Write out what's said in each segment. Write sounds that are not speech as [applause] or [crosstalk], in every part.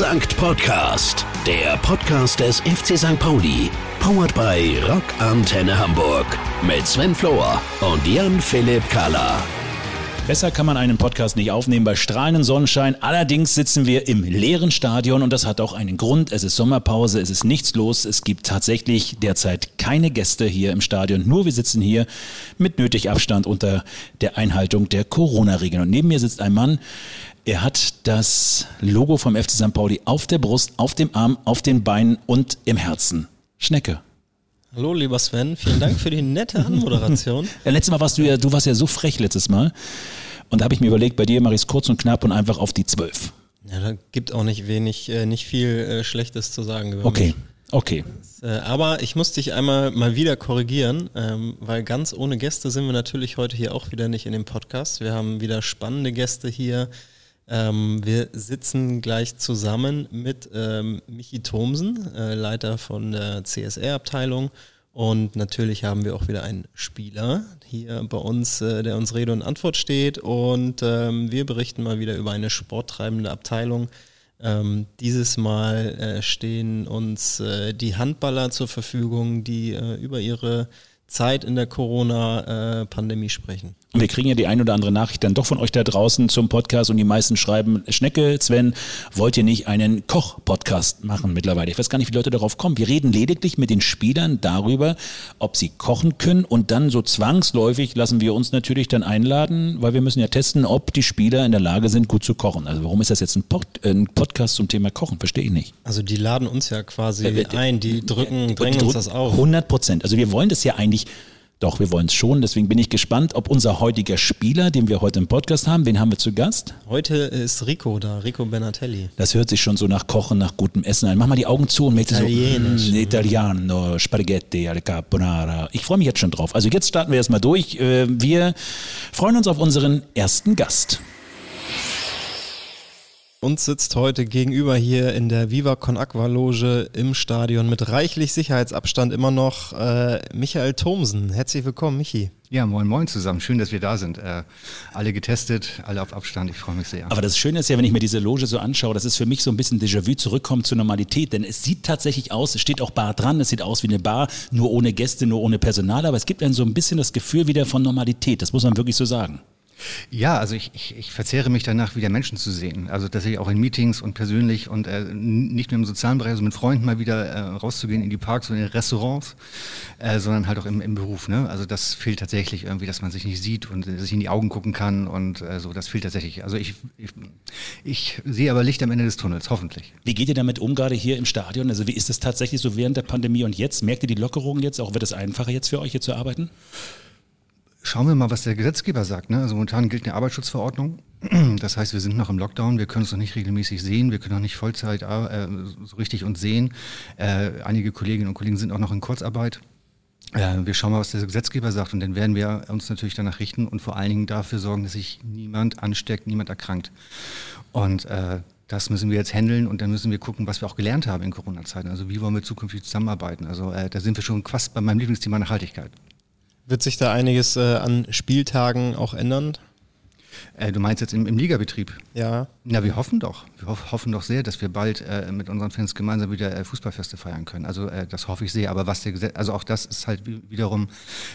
Sankt Podcast, der Podcast des FC St. Pauli. Powered by Rock Antenne Hamburg. Mit Sven Flohr und Jan-Philipp Kahler. Besser kann man einen Podcast nicht aufnehmen bei strahlendem Sonnenschein. Allerdings sitzen wir im leeren Stadion und das hat auch einen Grund. Es ist Sommerpause, es ist nichts los. Es gibt tatsächlich derzeit keine Gäste hier im Stadion. Nur wir sitzen hier mit nötig Abstand unter der Einhaltung der Corona-Regeln. Und neben mir sitzt ein Mann, er hat das Logo vom FC St. Pauli auf der Brust, auf dem Arm, auf den Beinen und im Herzen. Schnecke. Hallo, lieber Sven, vielen Dank für die nette Anmoderation. [laughs] ja, letztes Mal warst du ja, du warst ja so frech letztes Mal. Und da habe ich mir überlegt, bei dir mache ich es kurz und knapp und einfach auf die zwölf. Ja, da gibt auch nicht wenig, äh, nicht viel äh, Schlechtes zu sagen über Okay, mich. okay. Äh, aber ich muss dich einmal mal wieder korrigieren, ähm, weil ganz ohne Gäste sind wir natürlich heute hier auch wieder nicht in dem Podcast. Wir haben wieder spannende Gäste hier. Ähm, wir sitzen gleich zusammen mit ähm, Michi Thomsen, äh, Leiter von der CSR-Abteilung. Und natürlich haben wir auch wieder einen Spieler hier bei uns, äh, der uns Rede und Antwort steht. Und ähm, wir berichten mal wieder über eine sporttreibende Abteilung. Ähm, dieses Mal äh, stehen uns äh, die Handballer zur Verfügung, die äh, über ihre Zeit in der Corona-Pandemie sprechen. Wir kriegen ja die ein oder andere Nachricht dann doch von euch da draußen zum Podcast und die meisten schreiben, Schnecke, Sven, wollt ihr nicht einen Koch-Podcast machen mittlerweile? Ich weiß gar nicht, wie Leute darauf kommen. Wir reden lediglich mit den Spielern darüber, ob sie kochen können und dann so zwangsläufig lassen wir uns natürlich dann einladen, weil wir müssen ja testen, ob die Spieler in der Lage sind, gut zu kochen. Also warum ist das jetzt ein, Pod äh, ein Podcast zum Thema Kochen? Verstehe ich nicht. Also die laden uns ja quasi äh, ein, die drücken, drängen die, uns das auf. 100 Prozent. Also wir wollen das ja eigentlich doch, wir wollen es schon. Deswegen bin ich gespannt, ob unser heutiger Spieler, den wir heute im Podcast haben, wen haben wir zu Gast? Heute ist Rico da, Rico Benatelli. Das hört sich schon so nach Kochen, nach gutem Essen an. Mach mal die Augen zu und merkt so, mm, Italiano, Spaghetti, alle Carbonara. Ich freue mich jetzt schon drauf. Also jetzt starten wir erstmal durch. Äh, wir freuen uns auf unseren ersten Gast. Uns sitzt heute gegenüber hier in der Viva Con Aqua Loge im Stadion mit reichlich Sicherheitsabstand immer noch äh, Michael Thomsen. Herzlich willkommen, Michi. Ja, moin moin zusammen. Schön, dass wir da sind. Äh, alle getestet, alle auf Abstand. Ich freue mich sehr. Aber das Schöne ist ja, wenn ich mir diese Loge so anschaue, das ist für mich so ein bisschen Déjà-vu zurückkommen zur Normalität. Denn es sieht tatsächlich aus, es steht auch Bar dran, es sieht aus wie eine Bar, nur ohne Gäste, nur ohne Personal. Aber es gibt dann so ein bisschen das Gefühl wieder von Normalität. Das muss man wirklich so sagen. Ja, also ich, ich, ich verzehre mich danach, wieder Menschen zu sehen. Also dass ich auch in Meetings und persönlich und äh, nicht nur im sozialen Bereich, also mit Freunden mal wieder äh, rauszugehen in die Parks und in Restaurants, äh, sondern halt auch im, im Beruf. Ne? Also das fehlt tatsächlich irgendwie, dass man sich nicht sieht und äh, sich in die Augen gucken kann und äh, so. Das fehlt tatsächlich. Also ich, ich, ich sehe aber Licht am Ende des Tunnels, hoffentlich. Wie geht ihr damit um, gerade hier im Stadion? Also wie ist es tatsächlich so während der Pandemie und jetzt? Merkt ihr die Lockerung jetzt? Auch wird es einfacher jetzt für euch hier zu arbeiten? Schauen wir mal, was der Gesetzgeber sagt. Ne? Also momentan gilt eine Arbeitsschutzverordnung. [clears throat] Das heißt, wir sind noch im Lockdown, wir können es noch nicht regelmäßig sehen, wir können noch nicht Vollzeit äh, so richtig uns sehen. Äh, einige Kolleginnen und Kollegen sind auch noch in Kurzarbeit. Äh, wir schauen mal, was der Gesetzgeber sagt und dann werden wir uns natürlich danach richten und vor allen Dingen dafür sorgen, dass sich niemand ansteckt, niemand erkrankt. Und äh, das müssen wir jetzt handeln und dann müssen wir gucken, was wir auch gelernt haben in Corona-Zeiten. Also wie wollen wir zukünftig zusammenarbeiten? Also äh, da sind wir schon fast bei meinem Lieblingsthema Nachhaltigkeit. Wird sich da einiges äh, an Spieltagen auch ändern? Äh, du meinst jetzt im, im, Ligabetrieb? Ja. Na, wir hoffen doch. Wir hoff, hoffen doch sehr, dass wir bald äh, mit unseren Fans gemeinsam wieder äh, Fußballfeste feiern können. Also äh, das hoffe ich sehr. Aber was der Gesetz, also auch das ist halt wiederum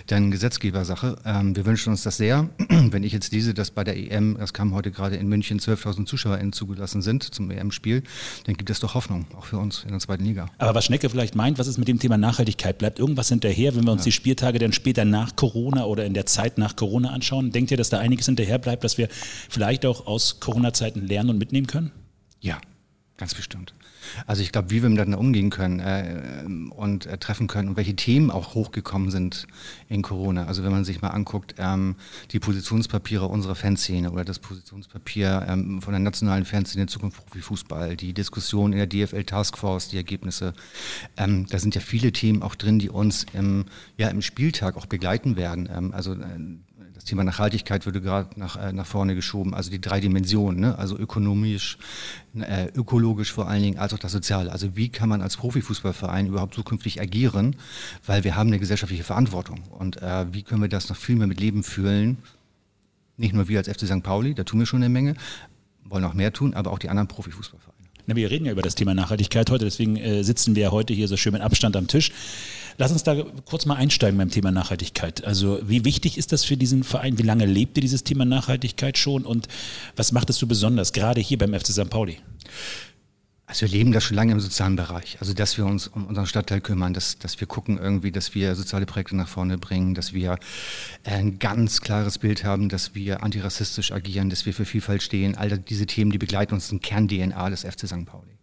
dann Gesetzgebersache. Ähm, wir wünschen uns das sehr. [clears throat] Wenn ich jetzt diese, dass bei der EM, das kam heute gerade in München, 12.000 ZuschauerInnen zugelassen sind zum EM-Spiel, dann gibt es doch Hoffnung, auch für uns in der zweiten Liga. Aber was Schnecke vielleicht meint, was ist mit dem Thema Nachhaltigkeit? Bleibt irgendwas hinterher, wenn wir uns ja. die Spieltage dann später nach Corona oder in der Zeit nach Corona anschauen? Denkt ihr, dass da einiges hinterher bleibt, dass wir vielleicht auch aus Corona-Zeiten lernen und mitnehmen können? Ja, ganz bestimmt. Also ich glaube, wie wir miteinander umgehen können äh, und äh, treffen können und welche Themen auch hochgekommen sind in Corona. Also wenn man sich mal anguckt, ähm, die Positionspapiere unserer Fanszene oder das Positionspapier ähm, von der nationalen Fanszene Zukunft Profifußball, die Diskussion in der DFL Taskforce, die Ergebnisse, ähm, da sind ja viele Themen auch drin, die uns im, ja, im Spieltag auch begleiten werden. Ähm, also äh, das Thema Nachhaltigkeit würde gerade nach, äh, nach vorne geschoben, also die drei Dimensionen, ne? also ökonomisch, äh, ökologisch vor allen Dingen, als auch das Soziale. Also wie kann man als Profifußballverein überhaupt zukünftig agieren, weil wir haben eine gesellschaftliche Verantwortung und äh, wie können wir das noch viel mehr mit Leben fühlen, nicht nur wir als FC St. Pauli, da tun wir schon eine Menge, wollen auch mehr tun, aber auch die anderen Profifußballvereine. Na, wir reden ja über das Thema Nachhaltigkeit heute, deswegen äh, sitzen wir heute hier so schön mit Abstand am Tisch. Lass uns da kurz mal einsteigen beim Thema Nachhaltigkeit. Also wie wichtig ist das für diesen Verein? Wie lange lebt ihr dieses Thema Nachhaltigkeit schon und was macht es so besonders, gerade hier beim FC St. Pauli? Also wir leben das schon lange im sozialen Bereich. Also dass wir uns um unseren Stadtteil kümmern, dass, dass wir gucken irgendwie, dass wir soziale Projekte nach vorne bringen, dass wir ein ganz klares Bild haben, dass wir antirassistisch agieren, dass wir für Vielfalt stehen. All diese Themen, die begleiten uns, sind Kern-DNA des FC St. Pauli.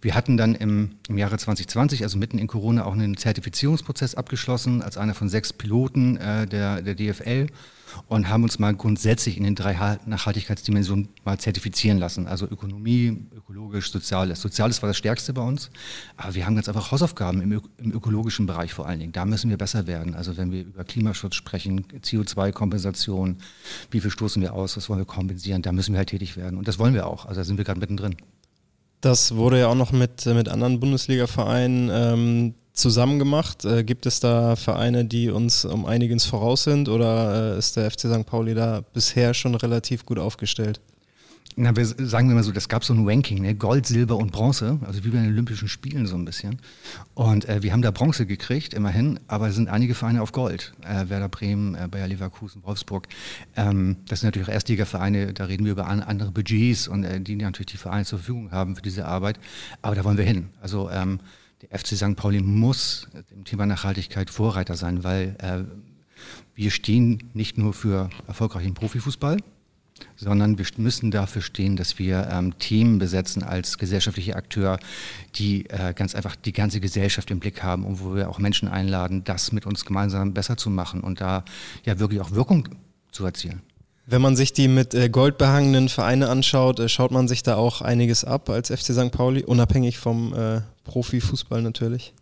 Wir hatten dann im, im Jahre 2020, also mitten in Corona, auch einen Zertifizierungsprozess abgeschlossen als einer von sechs Piloten äh, der, der DFL und haben uns mal grundsätzlich in den drei Nachhaltigkeitsdimensionen mal zertifizieren lassen. Also Ökonomie, ökologisch, Soziales. Soziales war das Stärkste bei uns, aber wir haben ganz einfach Hausaufgaben im, im ökologischen Bereich vor allen Dingen. Da müssen wir besser werden. Also wenn wir über Klimaschutz sprechen, CO2-Kompensation, wie viel stoßen wir aus, was wollen wir kompensieren, da müssen wir halt tätig werden. Und das wollen wir auch. Also da sind wir gerade mittendrin. Das wurde ja auch noch mit, mit anderen Bundesliga-Vereinen ähm, zusammen gemacht. Äh, gibt es da Vereine, die uns um einiges voraus sind oder äh, ist der FC St. Pauli da bisher schon relativ gut aufgestellt? Na, wir, sagen wir mal so, das gab so ein Ranking, ne? Gold, Silber und Bronze, also wie bei den Olympischen Spielen so ein bisschen. Und äh, wir haben da Bronze gekriegt, immerhin, aber es sind einige Vereine auf Gold. Äh, Werder Bremen, äh, Bayer Leverkusen, Wolfsburg. Ähm, das sind natürlich auch Erstligavereine, da reden wir über an, andere Budgets und äh, die natürlich die Vereine zur Verfügung haben für diese Arbeit. Aber da wollen wir hin. Also ähm, der FC St. Pauli muss im Thema Nachhaltigkeit Vorreiter sein, weil äh, wir stehen nicht nur für erfolgreichen Profifußball, sondern wir müssen dafür stehen, dass wir ähm, Themen besetzen als gesellschaftlicher Akteur, die äh, ganz einfach die ganze Gesellschaft im Blick haben und wo wir auch Menschen einladen, das mit uns gemeinsam besser zu machen und da ja wirklich auch Wirkung zu erzielen. Wenn man sich die mit äh, Gold behangenen Vereine anschaut, äh, schaut man sich da auch einiges ab als FC St. Pauli, unabhängig vom äh, Profifußball natürlich.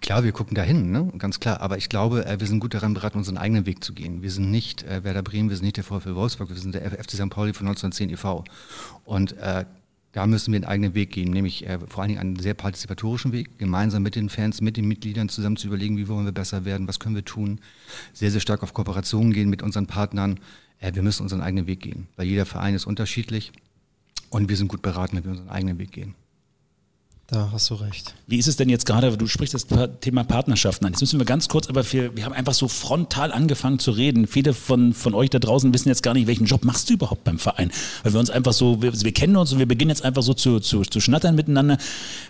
Klar, wir gucken dahin, ne? ganz klar. Aber ich glaube, äh, wir sind gut daran beraten, unseren eigenen Weg zu gehen. Wir sind nicht Werder Bremen, wir sind nicht der VfL Wolfsburg, wir sind der FC St. Pauli von 1910 e.V. Und äh, da müssen wir einen eigenen Weg gehen, nämlich äh, vor allen Dingen einen sehr partizipatorischen Weg, gemeinsam mit den Fans, mit den Mitgliedern zusammen zu überlegen, wie wollen wir besser werden, was können wir tun. Sehr, sehr stark auf Kooperationen gehen mit unseren Partnern. Äh, wir müssen unseren eigenen Weg gehen, weil jeder Verein ist unterschiedlich und wir sind gut beraten, wenn wir unseren eigenen Weg gehen. Da hast du recht. Wie ist es denn jetzt gerade, du sprichst das Thema Partnerschaften an. Jetzt müssen wir ganz kurz, aber wir, wir haben einfach so frontal angefangen zu reden. Viele von, von euch da draußen wissen jetzt gar nicht, welchen Job machst du überhaupt beim Verein? Weil wir uns einfach so, wir, wir kennen uns und wir beginnen jetzt einfach so zu, zu, zu schnattern miteinander.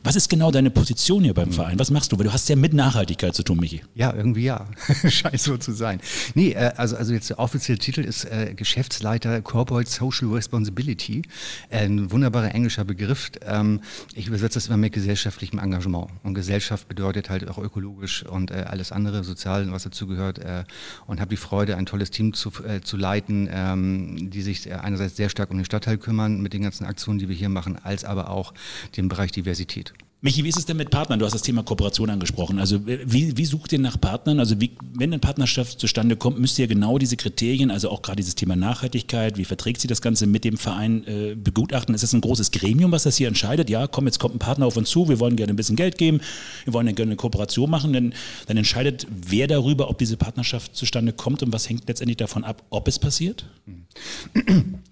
Was ist genau deine Position hier beim Verein? Was machst du? Weil du hast ja mit Nachhaltigkeit zu tun, Michi. Ja, irgendwie ja. [laughs] Scheint so zu sein. Nee, äh, also, also jetzt der offizielle Titel ist äh, Geschäftsleiter Corporate Social Responsibility. Äh, ein wunderbarer englischer Begriff. Ähm, ich übersetze das immer mit mit gesellschaftlichem Engagement. Und Gesellschaft bedeutet halt auch ökologisch und äh, alles andere, sozial, was dazugehört. Äh, und habe die Freude, ein tolles Team zu, äh, zu leiten, ähm, die sich einerseits sehr stark um den Stadtteil kümmern mit den ganzen Aktionen, die wir hier machen, als aber auch den Bereich Diversität. Michi, wie ist es denn mit Partnern? Du hast das Thema Kooperation angesprochen. Also wie, wie sucht ihr nach Partnern? Also wie, wenn eine Partnerschaft zustande kommt, müsst ihr genau diese Kriterien, also auch gerade dieses Thema Nachhaltigkeit, wie verträgt sich das Ganze mit dem Verein äh, begutachten? Ist das ein großes Gremium, was das hier entscheidet? Ja, komm, jetzt kommt ein Partner auf uns zu, wir wollen gerne ein bisschen Geld geben, wir wollen gerne eine Kooperation machen. Dann, dann entscheidet wer darüber, ob diese Partnerschaft zustande kommt und was hängt letztendlich davon ab, ob es passiert?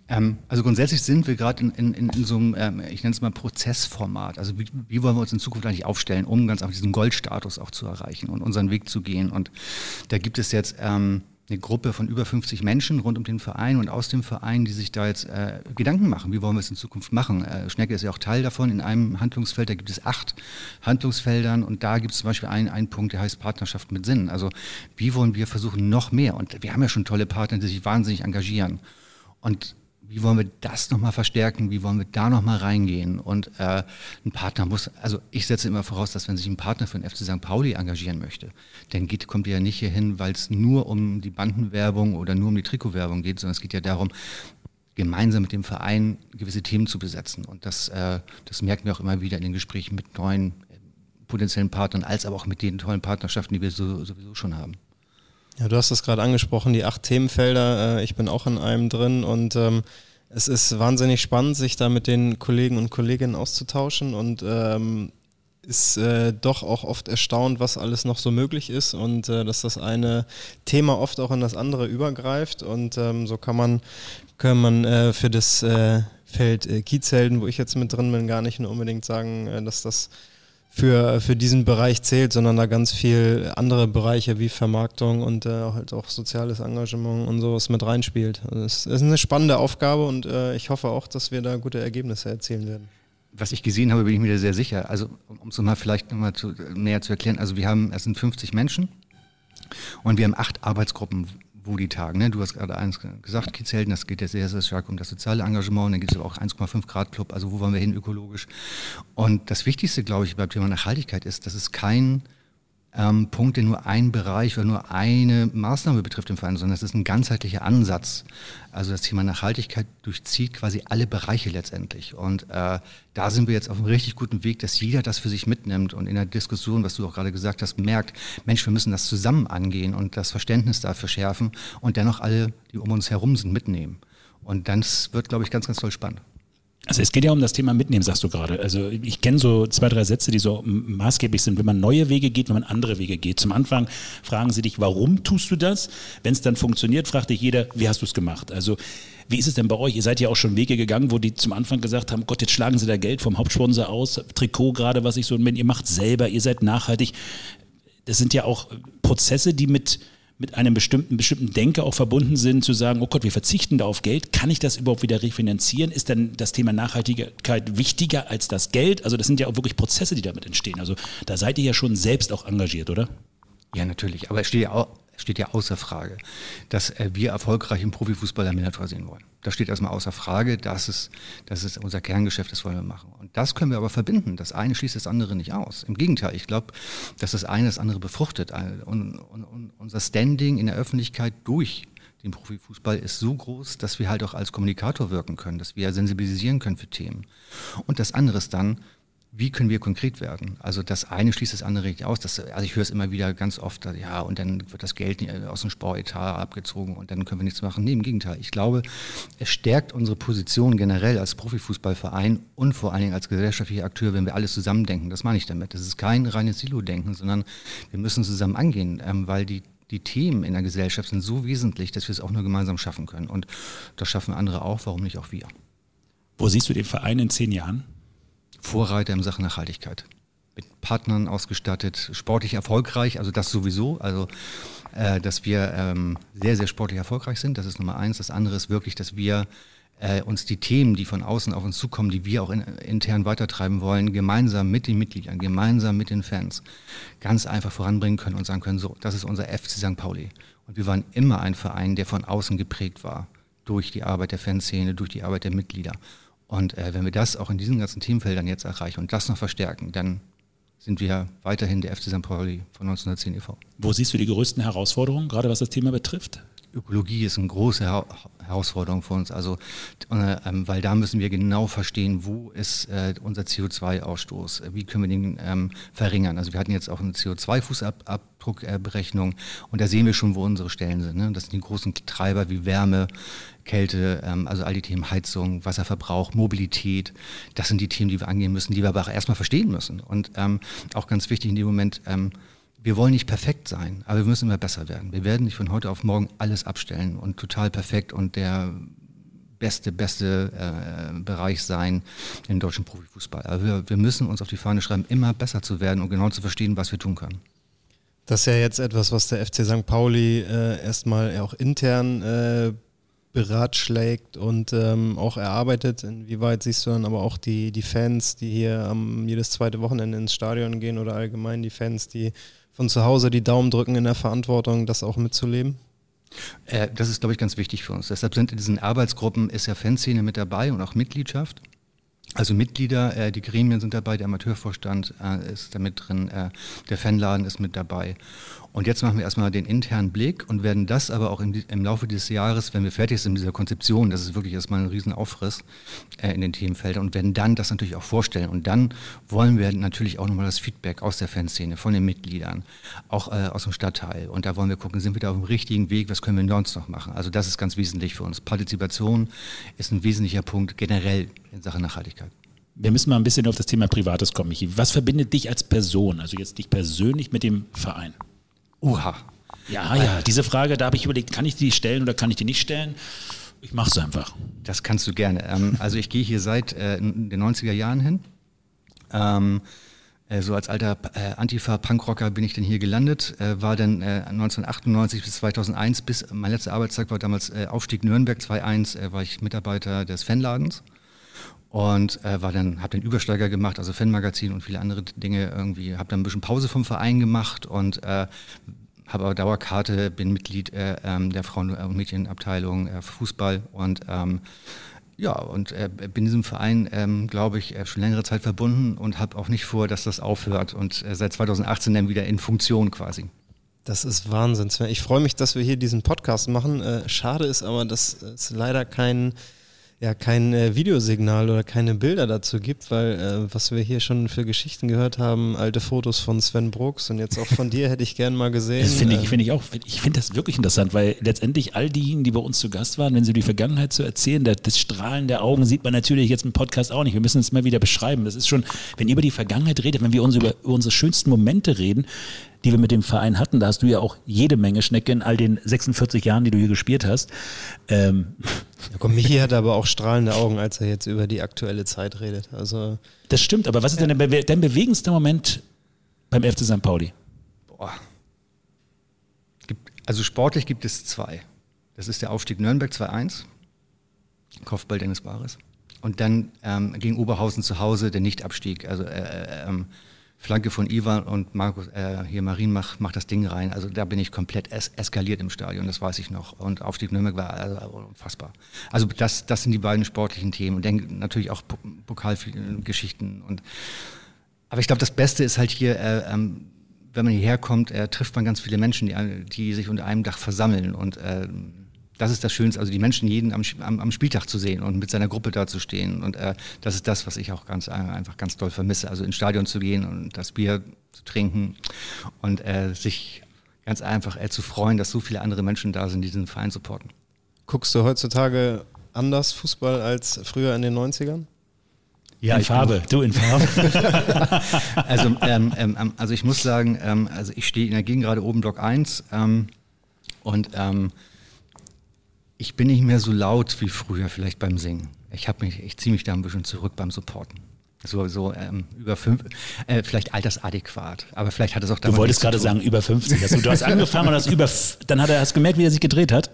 Ähm, also grundsätzlich sind wir gerade in, in, in, so einem, ähm, ich nenne es mal Prozessformat. Also wie, wie, wollen wir uns in Zukunft eigentlich aufstellen, um ganz einfach diesen Goldstatus auch zu erreichen und unseren Weg zu gehen. Und da gibt es jetzt ähm, eine Gruppe von über 50 Menschen rund um den Verein und aus dem Verein, die sich da jetzt äh, Gedanken machen, wie wollen wir es in Zukunft machen. Äh, Schnecke ist ja auch Teil davon. In einem Handlungsfeld, da gibt es acht Handlungsfeldern und da gibt es zum Beispiel einen, einen Punkt, der heißt Partnerschaft mit Sinn. Also wie wollen wir versuchen, noch mehr? Und wir haben ja schon tolle Partner, die sich wahnsinnig engagieren. Und wie wollen wir das nochmal verstärken, wie wollen wir da nochmal reingehen. Und äh, ein Partner muss, also ich setze immer voraus, dass wenn sich ein Partner für den FC St. Pauli engagieren möchte, dann geht, kommt er ja nicht hier hin, weil es nur um die Bandenwerbung oder nur um die Trikotwerbung geht, sondern es geht ja darum, gemeinsam mit dem Verein gewisse Themen zu besetzen. Und das, äh, das merken wir auch immer wieder in den Gesprächen mit neuen äh, potenziellen Partnern, als aber auch mit den tollen Partnerschaften, die wir so, sowieso schon haben. Ja, du hast es gerade angesprochen, die acht Themenfelder. Äh, ich bin auch in einem drin und ähm, es ist wahnsinnig spannend, sich da mit den Kollegen und Kolleginnen auszutauschen und ähm, ist äh, doch auch oft erstaunt, was alles noch so möglich ist und äh, dass das eine Thema oft auch in das andere übergreift und ähm, so kann man kann man äh, für das äh, Feld äh, Kiezhelden, wo ich jetzt mit drin bin, gar nicht nur unbedingt sagen, äh, dass das für, für diesen Bereich zählt, sondern da ganz viel andere Bereiche wie Vermarktung und äh, halt auch soziales Engagement und sowas mit reinspielt. Also es ist eine spannende Aufgabe und äh, ich hoffe auch, dass wir da gute Ergebnisse erzielen werden. Was ich gesehen habe, bin ich mir sehr sicher. Also um es mal vielleicht nochmal zu, näher zu erklären, also wir haben, es sind 50 Menschen und wir haben acht Arbeitsgruppen, wo die tagen. Ne? Du hast gerade eins gesagt, Kiezhelden, das geht ja sehr, sehr stark um das soziale Engagement. dann gibt es aber auch 1,5 Grad Club, also wo wollen wir hin ökologisch. Und das Wichtigste, glaube ich, beim Thema Nachhaltigkeit ist, dass es kein ähm, Punkt, der nur einen Bereich oder nur eine Maßnahme betrifft im Verein, sondern es ist ein ganzheitlicher Ansatz. Also das Thema Nachhaltigkeit durchzieht quasi alle Bereiche letztendlich. Und äh, da sind wir jetzt auf einem richtig guten Weg, dass jeder das für sich mitnimmt und in der Diskussion, was du auch gerade gesagt hast, merkt, Mensch, wir müssen das zusammen angehen und das Verständnis dafür schärfen und dennoch alle, die um uns herum sind, mitnehmen. Und dann wird, glaube ich, ganz, ganz toll spannend. Also es geht ja um das Thema Mitnehmen, sagst du gerade. Also ich kenne so zwei, drei Sätze, die so maßgeblich sind, wenn man neue Wege geht, wenn man andere Wege geht. Zum Anfang fragen sie dich, warum tust du das? Wenn es dann funktioniert, fragt dich jeder, wie hast du es gemacht? Also wie ist es denn bei euch? Ihr seid ja auch schon Wege gegangen, wo die zum Anfang gesagt haben, Gott, jetzt schlagen sie da Geld vom Hauptsponsor aus, Trikot gerade, was ich so, wenn ihr macht selber, ihr seid nachhaltig. Das sind ja auch Prozesse, die mit mit einem bestimmten, bestimmten Denke auch verbunden sind, zu sagen, oh Gott, wir verzichten da auf Geld, kann ich das überhaupt wieder refinanzieren? Ist dann das Thema Nachhaltigkeit wichtiger als das Geld? Also das sind ja auch wirklich Prozesse, die damit entstehen. Also da seid ihr ja schon selbst auch engagiert, oder? Ja, natürlich. Aber es steht ja auch, steht ja außer Frage, dass äh, wir erfolgreich im Profifußball am Millantor sehen wollen. Das steht erstmal außer Frage, dass es, dass es unser Kerngeschäft ist, wollen wir machen. Und das können wir aber verbinden. Das eine schließt das andere nicht aus. Im Gegenteil, ich glaube, dass das eine das andere befruchtet. Und, und, und unser Standing in der Öffentlichkeit durch den Profifußball ist so groß, dass wir halt auch als Kommunikator wirken können, dass wir sensibilisieren können für Themen. Und das andere ist dann, wie können wir konkret werden? Also das eine schließt das andere nicht aus. Das, also ich höre es immer wieder ganz oft, ja, und dann wird das Geld aus dem Sporetat abgezogen und dann können wir nichts machen. Nee, im Gegenteil. Ich glaube, es stärkt unsere Position generell als Profifußballverein und vor allen Dingen als gesellschaftlicher Akteur, wenn wir alles zusammendenken. Das meine ich damit. Das ist kein reines Silo-Denken, sondern wir müssen zusammen angehen, ähm, weil die die Themen in der Gesellschaft sind so wesentlich, dass wir es auch nur gemeinsam schaffen können. Und das schaffen andere auch, warum nicht auch wir? Wo siehst du den Verein in zehn Jahren? Vorreiter in Sachen Nachhaltigkeit. Mit Partnern ausgestattet, sportlich erfolgreich, also das sowieso. Also, äh, dass wir ähm, sehr, sehr sportlich erfolgreich sind, das ist Nummer eins. Das andere ist wirklich, dass wir äh, uns die Themen, die von außen auf uns zukommen, die wir auch in, intern weitertreiben wollen, gemeinsam mit den Mitgliedern, gemeinsam mit den Fans, ganz einfach voranbringen können und sagen können, so, das ist unser FC St. Pauli. Und wir waren immer ein Verein, der von außen geprägt war, durch die Arbeit der Fanszene, durch die Arbeit der Mitglieder. Und äh, wenn wir das auch in diesen ganzen Themenfeldern jetzt erreichen und das noch verstärken, dann sind wir weiterhin der FC St. Pauli von 1910 e.V. Wo siehst du die größten Herausforderungen, gerade was das Thema betrifft? Ökologie ist eine große Her Herausforderung für uns, also äh, ähm, weil da müssen wir genau verstehen, wo ist äh, unser CO2-Ausstoß, wie können wir den ähm, verringern. Also wir hatten jetzt auch eine CO2-Fußabdruckberechnung und da sehen wir schon, wo unsere Stellen sind. Ne? Das sind die großen Treiber wie Wärme, Kälte, ähm, also all die Themen Heizung, Wasserverbrauch, Mobilität. Das sind die Themen, die wir angehen müssen, die wir aber auch erstmal verstehen müssen. Und auch ganz wichtig in dem Moment, wir wollen nicht perfekt sein, aber wir müssen immer besser werden. Wir werden nicht von heute auf morgen alles abstellen und total perfekt und der beste, beste äh, Bereich sein im deutschen Profifußball. Aber wir, wir müssen uns auf die Fahne schreiben, immer besser zu werden und genau zu verstehen, was wir tun können. Das ist ja jetzt etwas, was der FC St. Pauli äh, erstmal auch intern äh, beratschlägt und ähm, auch erarbeitet. Inwieweit siehst du dann aber auch die, die Fans, die hier am jedes zweite Wochenende ins Stadion gehen oder allgemein die Fans, die von zu Hause die Daumen drücken in der Verantwortung, das auch mitzuleben? Äh, das ist, glaube ich, ganz wichtig für uns. Deshalb sind in diesen Arbeitsgruppen ist ja Fanszene mit dabei und auch Mitgliedschaft. Also Mitglieder, äh, die Gremien sind dabei, der Amateurvorstand äh, ist da mit drin, äh, der Fanladen ist mit dabei. Und jetzt machen wir erstmal den internen Blick und werden das aber auch im, im Laufe dieses Jahres, wenn wir fertig sind mit dieser Konzeption, das ist wirklich erstmal ein Riesenaufriss äh, in den Themenfeldern und werden dann das natürlich auch vorstellen. Und dann wollen wir natürlich auch nochmal das Feedback aus der Fanszene, von den Mitgliedern, auch äh, aus dem Stadtteil. Und da wollen wir gucken, sind wir da auf dem richtigen Weg, was können wir sonst noch machen? Also das ist ganz wesentlich für uns. Partizipation ist ein wesentlicher Punkt generell in Sachen Nachhaltigkeit. Wir müssen mal ein bisschen auf das Thema Privates kommen, Michi. Was verbindet dich als Person, also jetzt dich persönlich mit dem Verein? Oha. Ja, ja, diese Frage, da habe ich überlegt, kann ich die stellen oder kann ich die nicht stellen? Ich mach's einfach. Das kannst du gerne. Ähm, also ich gehe hier seit äh, den 90er Jahren hin. Ähm, äh, so als alter äh, Antifa-Punkrocker bin ich dann hier gelandet, war dann äh, 1998 bis 2001, bis mein letzter Arbeitstag war damals Aufstieg Nürnberg 2.1, äh, war ich Mitarbeiter des Fanladens und äh, war dann habe den Übersteiger gemacht, also Fanmagazin und viele andere Dinge irgendwie, habe dann ein bisschen Pause vom Verein gemacht und äh, habe aber Dauerkarte, bin Mitglied äh, ähm, der Frauen- und Mädchenabteilung äh, Fußball und ähm, ja, und äh, bin diesem Verein, ähm, glaube ich, äh, schon längere Zeit verbunden und habe auch nicht vor, dass das aufhört und seit 2018 dann wieder in Funktion quasi. Das ist Wahnsinn. Ich freue mich, dass wir hier diesen Podcast machen. Schade ist aber, dass es leider kein ja kein äh, Videosignal oder keine Bilder dazu gibt, weil äh, was wir hier schon für Geschichten gehört haben, alte Fotos von Sven Brooks und jetzt auch von dir hätte ich gern mal gesehen. Das finde ich, ähm, find ich auch, ich finde das wirklich interessant, weil letztendlich all diejenigen, die bei uns zu Gast waren, wenn sie die Vergangenheit zu erzählen, das, das Strahlen der Augen sieht man natürlich jetzt im Podcast auch nicht. Wir müssen es mal wieder beschreiben. Das ist schon, wenn ihr über die Vergangenheit redet, wenn wir uns über, über unsere schönsten Momente reden, die wir mit dem Verein hatten. Da hast du ja auch jede Menge Schnecke in all den 46 Jahren, die du hier gespielt hast. Ähm. Ja, komm, Michi hat aber auch strahlende Augen, als er jetzt über die aktuelle Zeit redet. Also das stimmt, aber was ist ja. denn dein, dein bewegendster Moment beim FC St. Pauli? Boah. Also sportlich gibt es zwei. Das ist der Aufstieg Nürnberg 2-1, Kopfball Dennis Bares. Und dann ähm, gegen Oberhausen zu Hause der Nichtabstieg. Also äh, äh, ähm, Flanke von Ivan und Markus, äh, hier Marin macht, macht das Ding rein. Also da bin ich komplett es eskaliert im Stadion, das weiß ich noch. Und Aufstieg Nürnberg war also unfassbar. Also das, das sind die beiden sportlichen Themen. Und dann natürlich auch Pokalgeschichten. Und, aber ich glaube, das Beste ist halt hier, äh, ähm, wenn man hierher kommt, äh, trifft man ganz viele Menschen, die, die sich unter einem Dach versammeln. Und äh, das ist das Schönste, also die Menschen jeden am, am, am Spieltag zu sehen und mit seiner Gruppe da zu stehen. Und äh, das ist das, was ich auch ganz einfach ganz toll vermisse. Also ins Stadion zu gehen und das Bier zu trinken und äh, sich ganz einfach äh, zu freuen, dass so viele andere Menschen da sind, die diesen Verein supporten. Guckst du heutzutage anders Fußball als früher in den 90ern? Ja, in Farbe, du in Farbe. [laughs] also, ähm, ähm, ähm, also ich muss sagen, ähm, also ich stehe in der Gegend gerade oben Block 1 ähm, und ähm, ich bin nicht mehr so laut wie früher vielleicht beim Singen. Ich habe mich, ich ziehe mich da ein bisschen zurück beim Supporten. So, so ähm, über fünf, äh, vielleicht altersadäquat. Aber vielleicht hat es auch damit. Du wolltest gerade sagen, über 50. Also, du hast angefangen und hast über, dann hat er, hast gemerkt, wie er sich gedreht hat.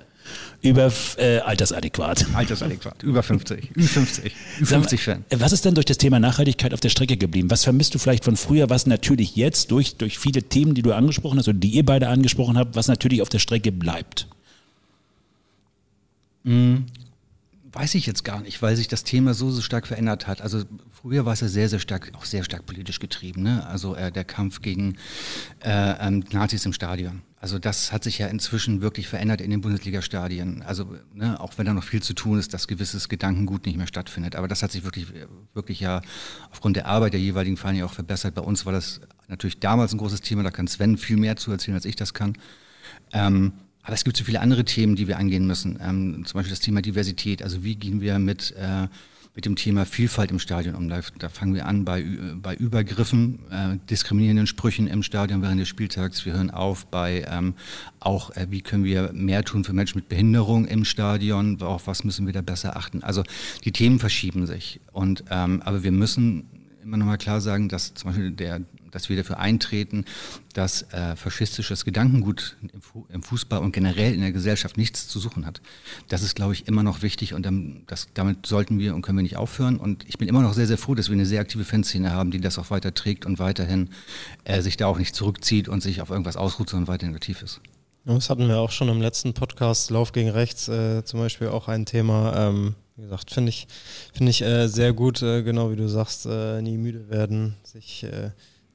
Über äh, altersadäquat. Altersadäquat, über 50. Über 50. Über 50 Fan. Was ist denn durch das Thema Nachhaltigkeit auf der Strecke geblieben? Was vermisst du vielleicht von früher, was natürlich jetzt durch, durch viele Themen, die du angesprochen hast oder die ihr beide angesprochen habt, was natürlich auf der Strecke bleibt? Mhm. Weiß ich jetzt gar nicht, weil sich das Thema so, so stark verändert hat. Also früher war es ja sehr, sehr stark, auch sehr stark politisch getrieben. Ne? Also äh, der Kampf gegen äh, ähm, Nazis im Stadion. Also das hat sich ja inzwischen wirklich verändert in den Bundesliga-Stadien. Also ne, auch wenn da noch viel zu tun ist, dass gewisses Gedankengut nicht mehr stattfindet. Aber das hat sich wirklich, wirklich ja aufgrund der Arbeit der jeweiligen Vereine auch verbessert. Bei uns war das natürlich damals ein großes Thema. Da kann Sven viel mehr zu erzählen, als ich das kann. Ähm, aber es gibt so viele andere Themen, die wir angehen müssen. Ähm, zum Beispiel das Thema Diversität. Also wie gehen wir mit, äh, mit dem Thema Vielfalt im Stadion um? Da, da fangen wir an bei, bei Übergriffen, äh, diskriminierenden Sprüchen im Stadion während des Spieltags. Wir hören auf bei ähm, auch, äh, wie können wir mehr tun für Menschen mit Behinderung im Stadion? Auf was müssen wir da besser achten? Also die Themen verschieben sich. Und, ähm, aber wir müssen immer nochmal klar sagen, dass zum Beispiel der dass wir dafür eintreten, dass äh, faschistisches Gedankengut im, Fußball und generell in der Gesellschaft nichts zu suchen hat. Das ist, glaube ich, immer noch wichtig und ähm, das, damit sollten wir und können wir nicht aufhören. Und ich bin immer noch sehr, sehr froh, dass wir eine sehr aktive Fanszene haben, die das auch weiter trägt und weiterhin äh, sich da auch nicht zurückzieht und sich auf irgendwas ausruht, sondern weiterhin aktiv ist. Das hatten wir auch schon im letzten Podcast, Lauf gegen Rechts, äh, zum Beispiel auch ein Thema. Ähm, wie gesagt, finde ich, finde ich äh, sehr gut, äh, genau wie du sagst, äh, nie müde werden, sich äh,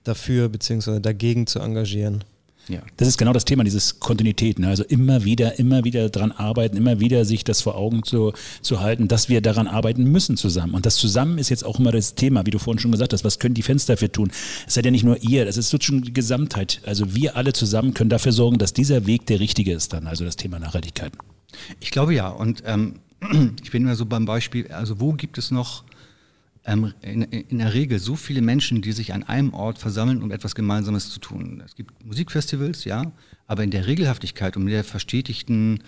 dafür bzw. dagegen zu engagieren. Ja. Das ist genau das Thema, dieses Kontinuität. Ne? Also immer wieder, immer wieder daran arbeiten, immer wieder sich das vor Augen zu, zu halten, dass wir daran arbeiten müssen zusammen. Und das zusammen ist jetzt auch immer das Thema, wie du vorhin schon gesagt hast, was können die Fans dafür tun? Es seid ja nicht nur ihr, das ist so schon die Gesamtheit. Also wir alle zusammen können dafür sorgen, dass dieser Weg der richtige ist dann, also das Thema Nachhaltigkeit. Ich glaube ja. Und ähm, [clears throat] ich bin immer so beim Beispiel, also wo gibt es noch ähm, in, in, der Regel so viele Menschen, die sich an einem Ort versammeln, um etwas Gemeinsames zu tun. Es gibt Musikfestivals, ja, aber in der Regelhaftigkeit und der verstetigten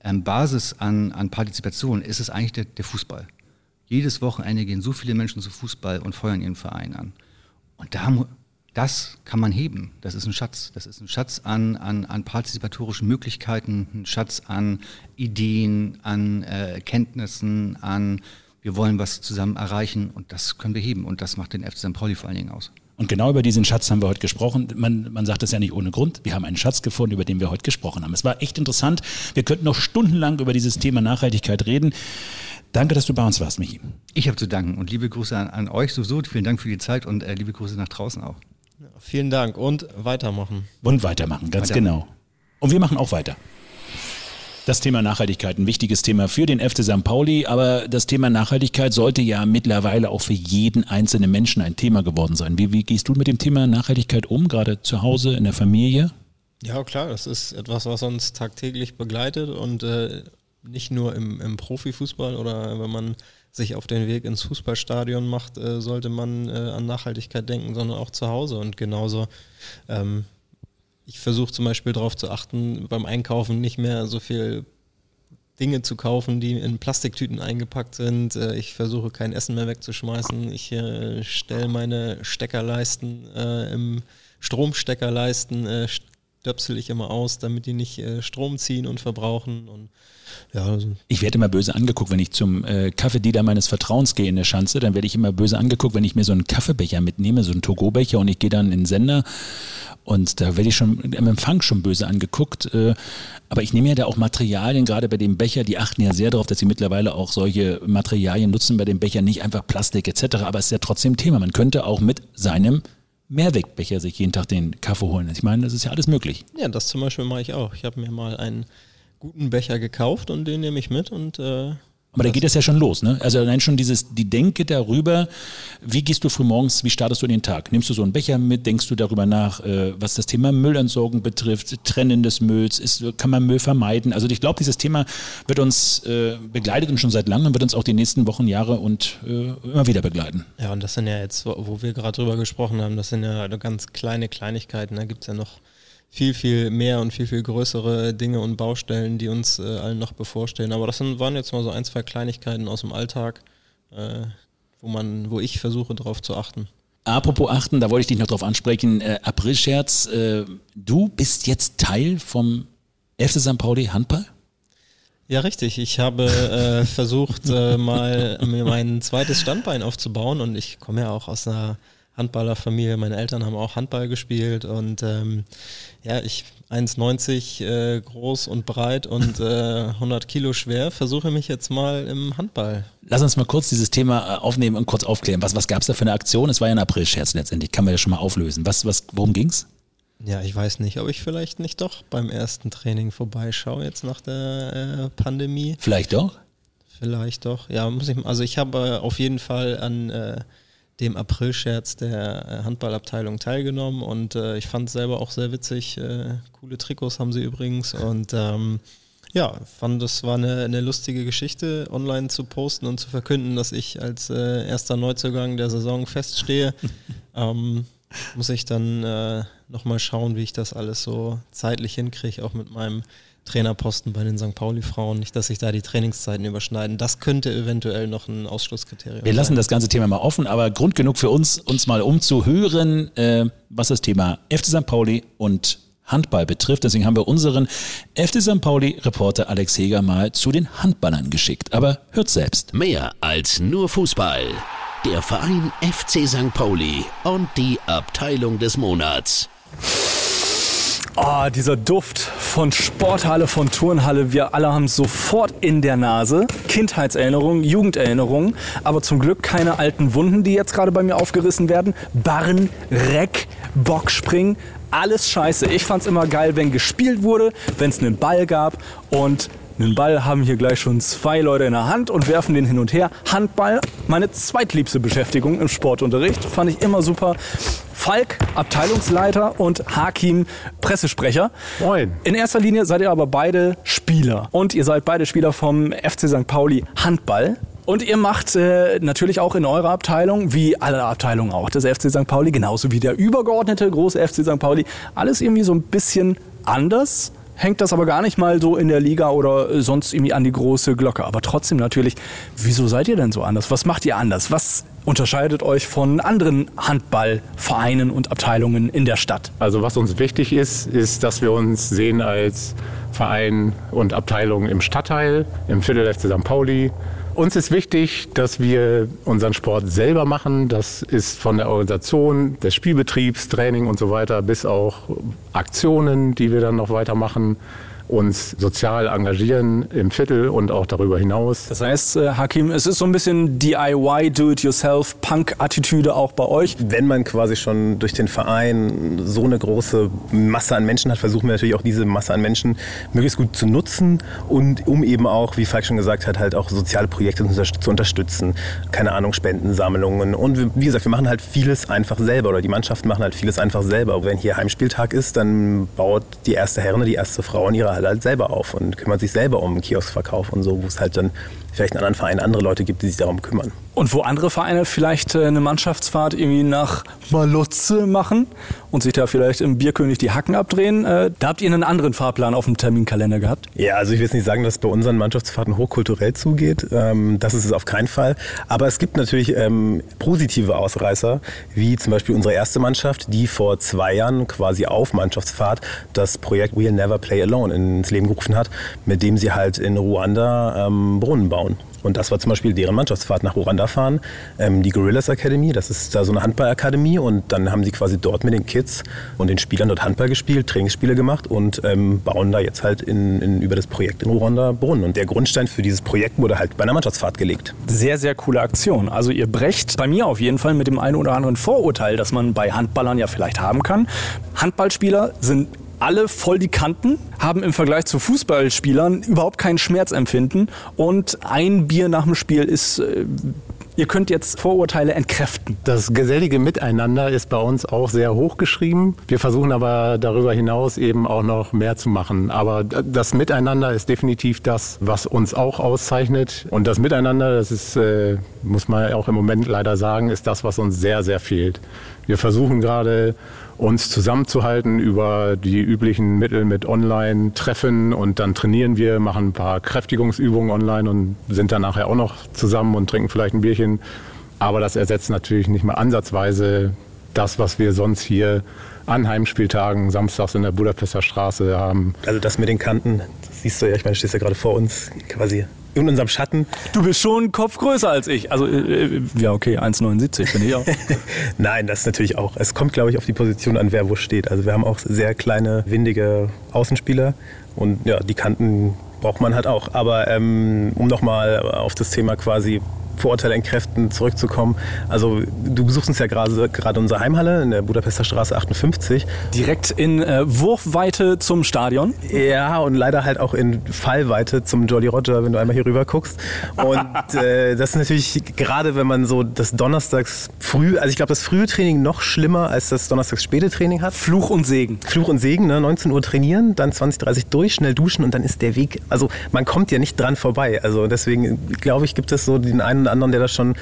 ähm, Basis an, an Partizipation ist es eigentlich der, der Fußball. Jedes Wochenende gehen so viele Menschen zu Fußball und feuern ihren Verein an. Und da, das kann man heben. Das ist ein Schatz. Das ist ein Schatz an, an, an partizipatorischen Möglichkeiten, ein Schatz an Ideen, an äh, Kenntnissen, an wir wollen was zusammen erreichen und das können wir heben. Und das macht den FC St. Pauli vor allen Dingen aus. Und genau über diesen Schatz haben wir heute gesprochen. Man, man sagt das ja nicht ohne Grund. Wir haben einen Schatz gefunden, über den wir heute gesprochen haben. Es war echt interessant. Wir könnten noch stundenlang über dieses Thema Nachhaltigkeit reden. Danke, dass du bei uns warst, Michi. Ich habe zu danken und liebe Grüße an, an euch sowieso. Vielen Dank für die Zeit und äh, liebe Grüße nach draußen auch. Ja, vielen Dank und weitermachen. Und weitermachen, ganz weitermachen. genau. Und wir machen auch weiter. Das Thema Nachhaltigkeit, ein wichtiges Thema für den FC St. Pauli, aber das Thema Nachhaltigkeit sollte ja mittlerweile auch für jeden einzelnen Menschen ein Thema geworden sein. Wie, wie gehst du mit dem Thema Nachhaltigkeit um, gerade zu Hause, in der Familie? Ja, klar, das ist etwas, was uns tagtäglich begleitet und äh, nicht nur im, im, Profifußball oder wenn man sich auf den Weg ins Fußballstadion macht, äh, sollte man äh, an Nachhaltigkeit denken, sondern auch zu Hause und genauso. Ähm, ich versuche zum Beispiel darauf zu achten, beim Einkaufen nicht mehr so viel Dinge zu kaufen, die in Plastiktüten eingepackt sind. Äh, ich versuche kein Essen mehr wegzuschmeißen. Ich äh, stelle meine Steckerleisten äh, im Stromsteckerleisten, äh, stöpsel ich immer aus, damit die nicht äh, Strom ziehen und verbrauchen. Und ja, also ich werde immer böse angeguckt, wenn ich zum äh, Kaffeedealer meines Vertrauens gehe in der Schanze, dann werde ich immer böse angeguckt, wenn ich mir so einen Kaffeebecher mitnehme, so einen Togo-Becher und ich gehe dann in den Sender und da werde ich schon im Empfang schon böse angeguckt. Äh, aber ich nehme ja da auch Materialien, gerade bei dem Becher, die achten ja sehr darauf, dass sie mittlerweile auch solche Materialien nutzen bei dem Becher, nicht einfach Plastik etc. Aber es ist ja trotzdem Thema. Man könnte auch mit seinem Mehrwegbecher sich jeden Tag den Kaffee holen. Ich meine, das ist ja alles möglich. Ja, das zum Beispiel mache ich auch. Ich habe mir mal einen guten Becher gekauft und den nehme ich mit und äh, aber da geht es ja schon los, ne? Also allein schon dieses, die Denke darüber, wie gehst du frühmorgens, wie startest du in den Tag? Nimmst du so einen Becher mit, denkst du darüber nach, äh, was das Thema Müllentsorgung betrifft, Trennen des Mülls, ist, kann man Müll vermeiden? Also ich glaube, dieses Thema wird uns äh, begleitet und schon seit langem wird uns auch die nächsten Wochen, Jahre und äh, immer wieder begleiten. Ja, und das sind ja jetzt, wo wir gerade drüber gesprochen haben, das sind ja ganz kleine Kleinigkeiten, da gibt es ja noch viel, viel mehr und viel, viel größere Dinge und Baustellen, die uns äh, allen noch bevorstehen. Aber das waren jetzt mal so ein, zwei Kleinigkeiten aus dem Alltag, äh, wo man, wo ich versuche, darauf zu achten. Apropos achten, da wollte ich dich noch drauf ansprechen. Äh, April-Scherz, äh, du bist jetzt Teil vom FC St. Pauli Handball? Ja, richtig. Ich habe äh, [laughs] versucht, äh, mal mir mein zweites Standbein aufzubauen und ich komme ja auch aus einer Handballerfamilie. Meine Eltern haben auch Handball gespielt und ähm, ja, ich 1,90 äh, groß und breit und äh, 100 Kilo schwer, versuche mich jetzt mal im Handball. Lass uns mal kurz dieses Thema äh, aufnehmen und kurz aufklären. Was, was gab es da für eine Aktion? Es war ja ein April-Scherz letztendlich, kann man ja schon mal auflösen. Was, was, worum ging's? Ja, ich weiß nicht, ob ich vielleicht nicht doch beim ersten Training vorbeischaue jetzt nach der äh, Pandemie. Vielleicht doch? Vielleicht doch. Ja, muss ich. Also ich habe auf jeden Fall an äh, dem April-Scherz der äh, Handballabteilung teilgenommen und äh, ich fand es selber auch sehr witzig. Äh, coole Trikots haben sie übrigens und ähm, ja, fand das war eine, eine lustige Geschichte, online zu posten und zu verkünden, dass ich als äh, erster Neuzugang der Saison feststehe. [laughs] ähm, muss ich dann äh, nochmal schauen, wie ich das alles so zeitlich hinkriege, auch mit meinem Trainerposten bei den St. Pauli-Frauen. Nicht, dass sich da die Trainingszeiten überschneiden. Das könnte eventuell noch ein Ausschlusskriterium sein. Wir lassen das ganze Thema mal offen, aber Grund genug für uns, uns mal umzuhören, äh, was das Thema FC St. Pauli und Handball betrifft. Deswegen haben wir unseren FC St. Pauli-Reporter Alex Heger mal zu den Handballern geschickt. Aber hört selbst. Mehr als nur Fußball. Der Verein FC St. Pauli und die Abteilung des Monats. Oh, dieser Duft von Sporthalle, von Turnhalle, wir alle haben sofort in der Nase. Kindheitserinnerungen, Jugenderinnerungen, aber zum Glück keine alten Wunden, die jetzt gerade bei mir aufgerissen werden. Barren, Reck, Bockspringen, alles scheiße. Ich fand's immer geil, wenn gespielt wurde, wenn es einen Ball gab und einen Ball haben hier gleich schon zwei Leute in der Hand und werfen den hin und her. Handball, meine zweitliebste Beschäftigung im Sportunterricht, fand ich immer super. Falk, Abteilungsleiter und Hakim, Pressesprecher. Moin. In erster Linie seid ihr aber beide Spieler. Und ihr seid beide Spieler vom FC St. Pauli Handball. Und ihr macht äh, natürlich auch in eurer Abteilung, wie alle Abteilungen auch, des FC St. Pauli, genauso wie der übergeordnete große FC St. Pauli, alles irgendwie so ein bisschen anders hängt das aber gar nicht mal so in der Liga oder sonst irgendwie an die große Glocke. Aber trotzdem natürlich, wieso seid ihr denn so anders? Was macht ihr anders? Was unterscheidet euch von anderen Handballvereinen und Abteilungen in der Stadt? Also was uns wichtig ist, ist, dass wir uns sehen als Verein und Abteilung im Stadtteil, im Viertel FC St. Pauli. Uns ist wichtig, dass wir unseren Sport selber machen. Das ist von der Organisation, des Spielbetriebs, Training und so weiter bis auch Aktionen, die wir dann noch weitermachen uns sozial engagieren im Viertel und auch darüber hinaus. Das heißt, äh, Hakim, es ist so ein bisschen DIY, Do-it-yourself, Punk-Attitüde auch bei euch. Wenn man quasi schon durch den Verein so eine große Masse an Menschen hat, versuchen wir natürlich auch diese Masse an Menschen möglichst gut zu nutzen und um eben auch, wie Falk schon gesagt hat, halt auch soziale Projekte zu unterstützen. Keine Ahnung, Spendensammlungen. Und wie gesagt, wir machen halt vieles einfach selber oder die Mannschaften machen halt vieles einfach selber. Wenn hier Heimspieltag ist, dann baut die erste Herren, die erste Frau in ihrer halt, selber auf und kümmert sich selber um Kioskverkauf und so, wo es halt dann vielleicht in anderen Vereinen andere Leute gibt, die sich darum kümmern. Und wo andere Vereine vielleicht äh, eine Mannschaftsfahrt irgendwie nach Malotze machen und sich da vielleicht im Bierkönig die Hacken abdrehen, äh, da habt ihr einen anderen Fahrplan auf dem Terminkalender gehabt? Ja, also ich will jetzt nicht sagen, dass es bei unseren Mannschaftsfahrten hochkulturell zugeht. Ähm, das ist es auf keinen Fall. Aber es gibt natürlich ähm, positive Ausreißer, wie zum Beispiel unsere erste Mannschaft, die vor zwei Jahren quasi auf Mannschaftsfahrt das Projekt We'll Never Play Alone ins Leben gerufen hat, mit dem sie halt in Ruanda ähm, Brunnen bauen. Und das war zum Beispiel deren Mannschaftsfahrt nach Ruanda fahren. Ähm, die Gorillas Academy, das ist da so eine Handballakademie. Und dann haben sie quasi dort mit den Kids und den Spielern dort Handball gespielt, Trainingsspiele gemacht und ähm, bauen da jetzt halt in, in, über das Projekt in Ruanda Brunnen. Und der Grundstein für dieses Projekt wurde halt bei einer Mannschaftsfahrt gelegt. Sehr, sehr coole Aktion. Also ihr brecht bei mir auf jeden Fall mit dem einen oder anderen Vorurteil, das man bei Handballern ja vielleicht haben kann. Handballspieler sind alle voll die Kanten, haben im Vergleich zu Fußballspielern überhaupt kein Schmerzempfinden und ein Bier nach dem Spiel ist äh, Ihr könnt jetzt Vorurteile entkräften. Das gesellige Miteinander ist bei uns auch sehr hoch geschrieben. Wir versuchen aber darüber hinaus eben auch noch mehr zu machen. Aber das Miteinander ist definitiv das, was uns auch auszeichnet. Und das Miteinander, das ist, äh, muss man auch im Moment leider sagen, ist das, was uns sehr, sehr fehlt. Wir versuchen gerade uns zusammenzuhalten über die üblichen Mittel mit Online-Treffen und dann trainieren wir, machen ein paar Kräftigungsübungen online und sind dann nachher auch noch zusammen und trinken vielleicht ein Bierchen. Aber das ersetzt natürlich nicht mal ansatzweise das, was wir sonst hier an Heimspieltagen samstags in der Budapester Straße haben. Also das mit den Kanten, siehst du ja, ich meine, du stehst ja gerade vor uns quasi in unserem Schatten. Du bist schon einen Kopf größer als ich. Also, äh, ja, okay, 1,79 bin ich auch. [laughs] Nein, das natürlich auch. Es kommt, glaube ich, auf die Position an, wer wo steht. Also, wir haben auch sehr kleine, windige Außenspieler und ja, die Kanten braucht man halt auch. Aber ähm, um nochmal auf das Thema quasi Vorurteile entkräften, zurückzukommen. Also du besuchst uns ja gerade, gerade unsere Heimhalle in der Budapester Straße 58. Direkt in äh, Wurfweite zum Stadion? Ja, und leider halt auch in Fallweite zum Jolly Roger, wenn du einmal hier rüber guckst. Und [laughs] äh, das ist natürlich gerade, wenn man so das Donnerstags früh, also ich glaube, das frühe Training noch schlimmer als das Donnerstags späte Training hat. Fluch und Segen. Fluch und Segen, ne? 19 Uhr trainieren, dann 20, 30 durch, schnell duschen und dann ist der Weg, also man kommt ja nicht dran vorbei. Also deswegen glaube ich, gibt es so den einen anderen, der da schon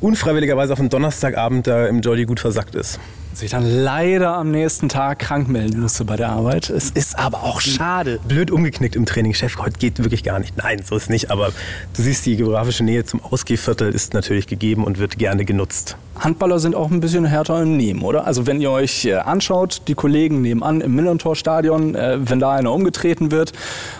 unfreiwilligerweise auf einen Donnerstagabend da im Jolly gut versackt ist sich dann leider am nächsten Tag krank melden musste bei der Arbeit. Es ist aber auch schade. Blöd umgeknickt im Training. Chef, heute geht wirklich gar nicht. Nein, so ist nicht. Aber du siehst, die geografische Nähe zum Ausgehviertel ist natürlich gegeben und wird gerne genutzt. Handballer sind auch ein bisschen härter im Nehmen, oder? Also wenn ihr euch äh, anschaut, die Kollegen nebenan im Millantor-Stadion, äh, wenn da einer umgetreten wird,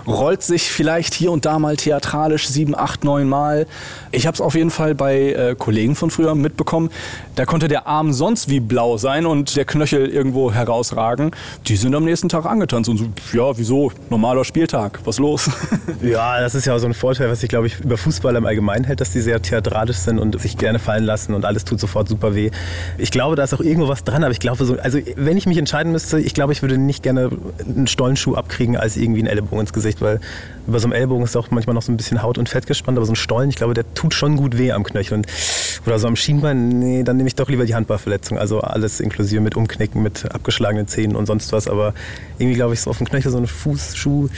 rollt sich vielleicht hier und da mal theatralisch sieben, acht, neun Mal. Ich habe es auf jeden Fall bei äh, Kollegen von früher mitbekommen. Da konnte der Arm sonst wie blau sein und der Knöchel irgendwo herausragen. Die sind am nächsten Tag angetanzt und so, ja, wieso? Normaler Spieltag, was los? [laughs] ja, das ist ja so ein Vorteil, was ich glaube ich über Fußball im Allgemeinen hält, dass die sehr theatralisch sind und sich gerne fallen lassen und alles tut sofort super weh. Ich glaube, da ist auch irgendwo was dran, aber ich glaube so, also wenn ich mich entscheiden müsste, ich glaube, ich würde nicht gerne einen Stollenschuh abkriegen als irgendwie einen Ellbogen ins Gesicht, weil über so einem Ellbogen ist auch manchmal noch so ein bisschen Haut und Fett gespannt, aber so ein Stollen, ich glaube, der tut schon gut weh am Knöchel. Und, oder so am Schienbein, nee, dann nehme ich doch lieber die Handballverletzung. Also alles inklusive mit Umknicken, mit abgeschlagenen Zähnen und sonst was. Aber irgendwie glaube ich, so auf dem Knöchel so ein Fußschuh,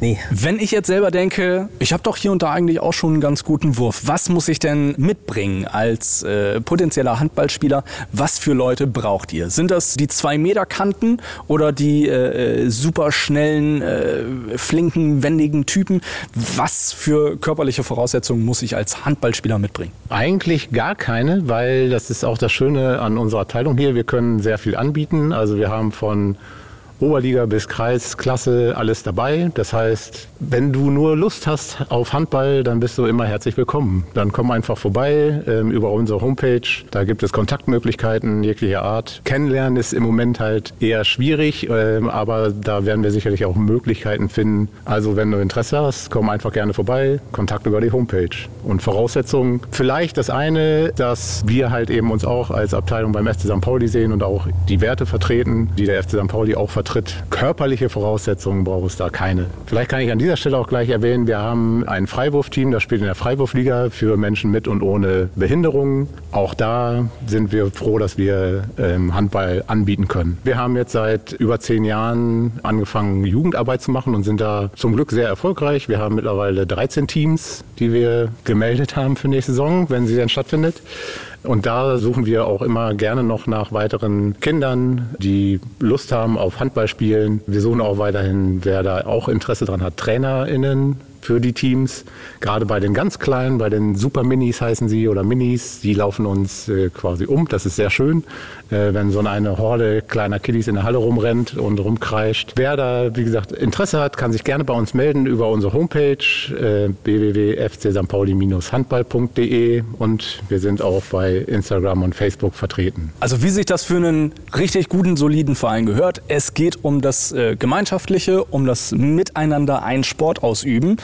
Nee. Wenn ich jetzt selber denke, ich habe doch hier und da eigentlich auch schon einen ganz guten Wurf, was muss ich denn mitbringen als äh, potenzieller Handballspieler? Was für Leute braucht ihr? Sind das die zwei Meter Kanten oder die äh, super schnellen, äh, flinken, wendigen Typen? Was für körperliche Voraussetzungen muss ich als Handballspieler mitbringen? Eigentlich gar keine, weil das ist auch das Schöne an unserer Abteilung hier. Wir können sehr viel anbieten. Also wir haben von Oberliga bis Kreisklasse alles dabei. Das heißt, wenn du nur Lust hast auf Handball, dann bist du immer herzlich willkommen. Dann komm einfach vorbei ähm, über unsere Homepage. Da gibt es Kontaktmöglichkeiten jeglicher Art. Kennenlernen ist im Moment halt eher schwierig, ähm, aber da werden wir sicherlich auch Möglichkeiten finden. Also wenn du Interesse hast, komm einfach gerne vorbei. Kontakt über die Homepage. Und Voraussetzungen, vielleicht das eine, dass wir halt eben uns auch als Abteilung beim FC St. Pauli sehen und auch die Werte vertreten, die der FC St. Pauli auch vertritt vertritt. Körperliche Voraussetzungen braucht es da keine. Vielleicht kann ich an dieser Stelle auch gleich erwähnen, wir haben ein Freiwurfteam, das spielt in der Freiwurfliga für Menschen mit und ohne Behinderungen. Auch da sind wir froh, dass wir ähm, Handball anbieten können. Wir haben jetzt seit über zehn Jahren angefangen, Jugendarbeit zu machen und sind da zum Glück sehr erfolgreich. Wir haben mittlerweile 13 Teams, die wir gemeldet haben für nächste Saison, wenn sie dann stattfindet. Und da suchen wir auch immer gerne noch nach weiteren Kindern, die Lust haben auf Handballspielen. Wir suchen auch weiterhin, wer da auch Interesse dran hat, TrainerInnen für die Teams. Gerade bei den ganz Kleinen, bei den Super Minis heißen sie oder Minis, die laufen uns äh, quasi um. Das ist sehr schön, äh, wenn so eine Horde kleiner Kiddies in der Halle rumrennt und rumkreischt. Wer da, wie gesagt, Interesse hat, kann sich gerne bei uns melden über unsere Homepage äh, www.fcstpauli-handball.de und wir sind auch bei Instagram und Facebook vertreten. Also wie sich das für einen richtig guten, soliden Verein gehört, es geht um das äh, Gemeinschaftliche, um das Miteinander einen Sport ausüben.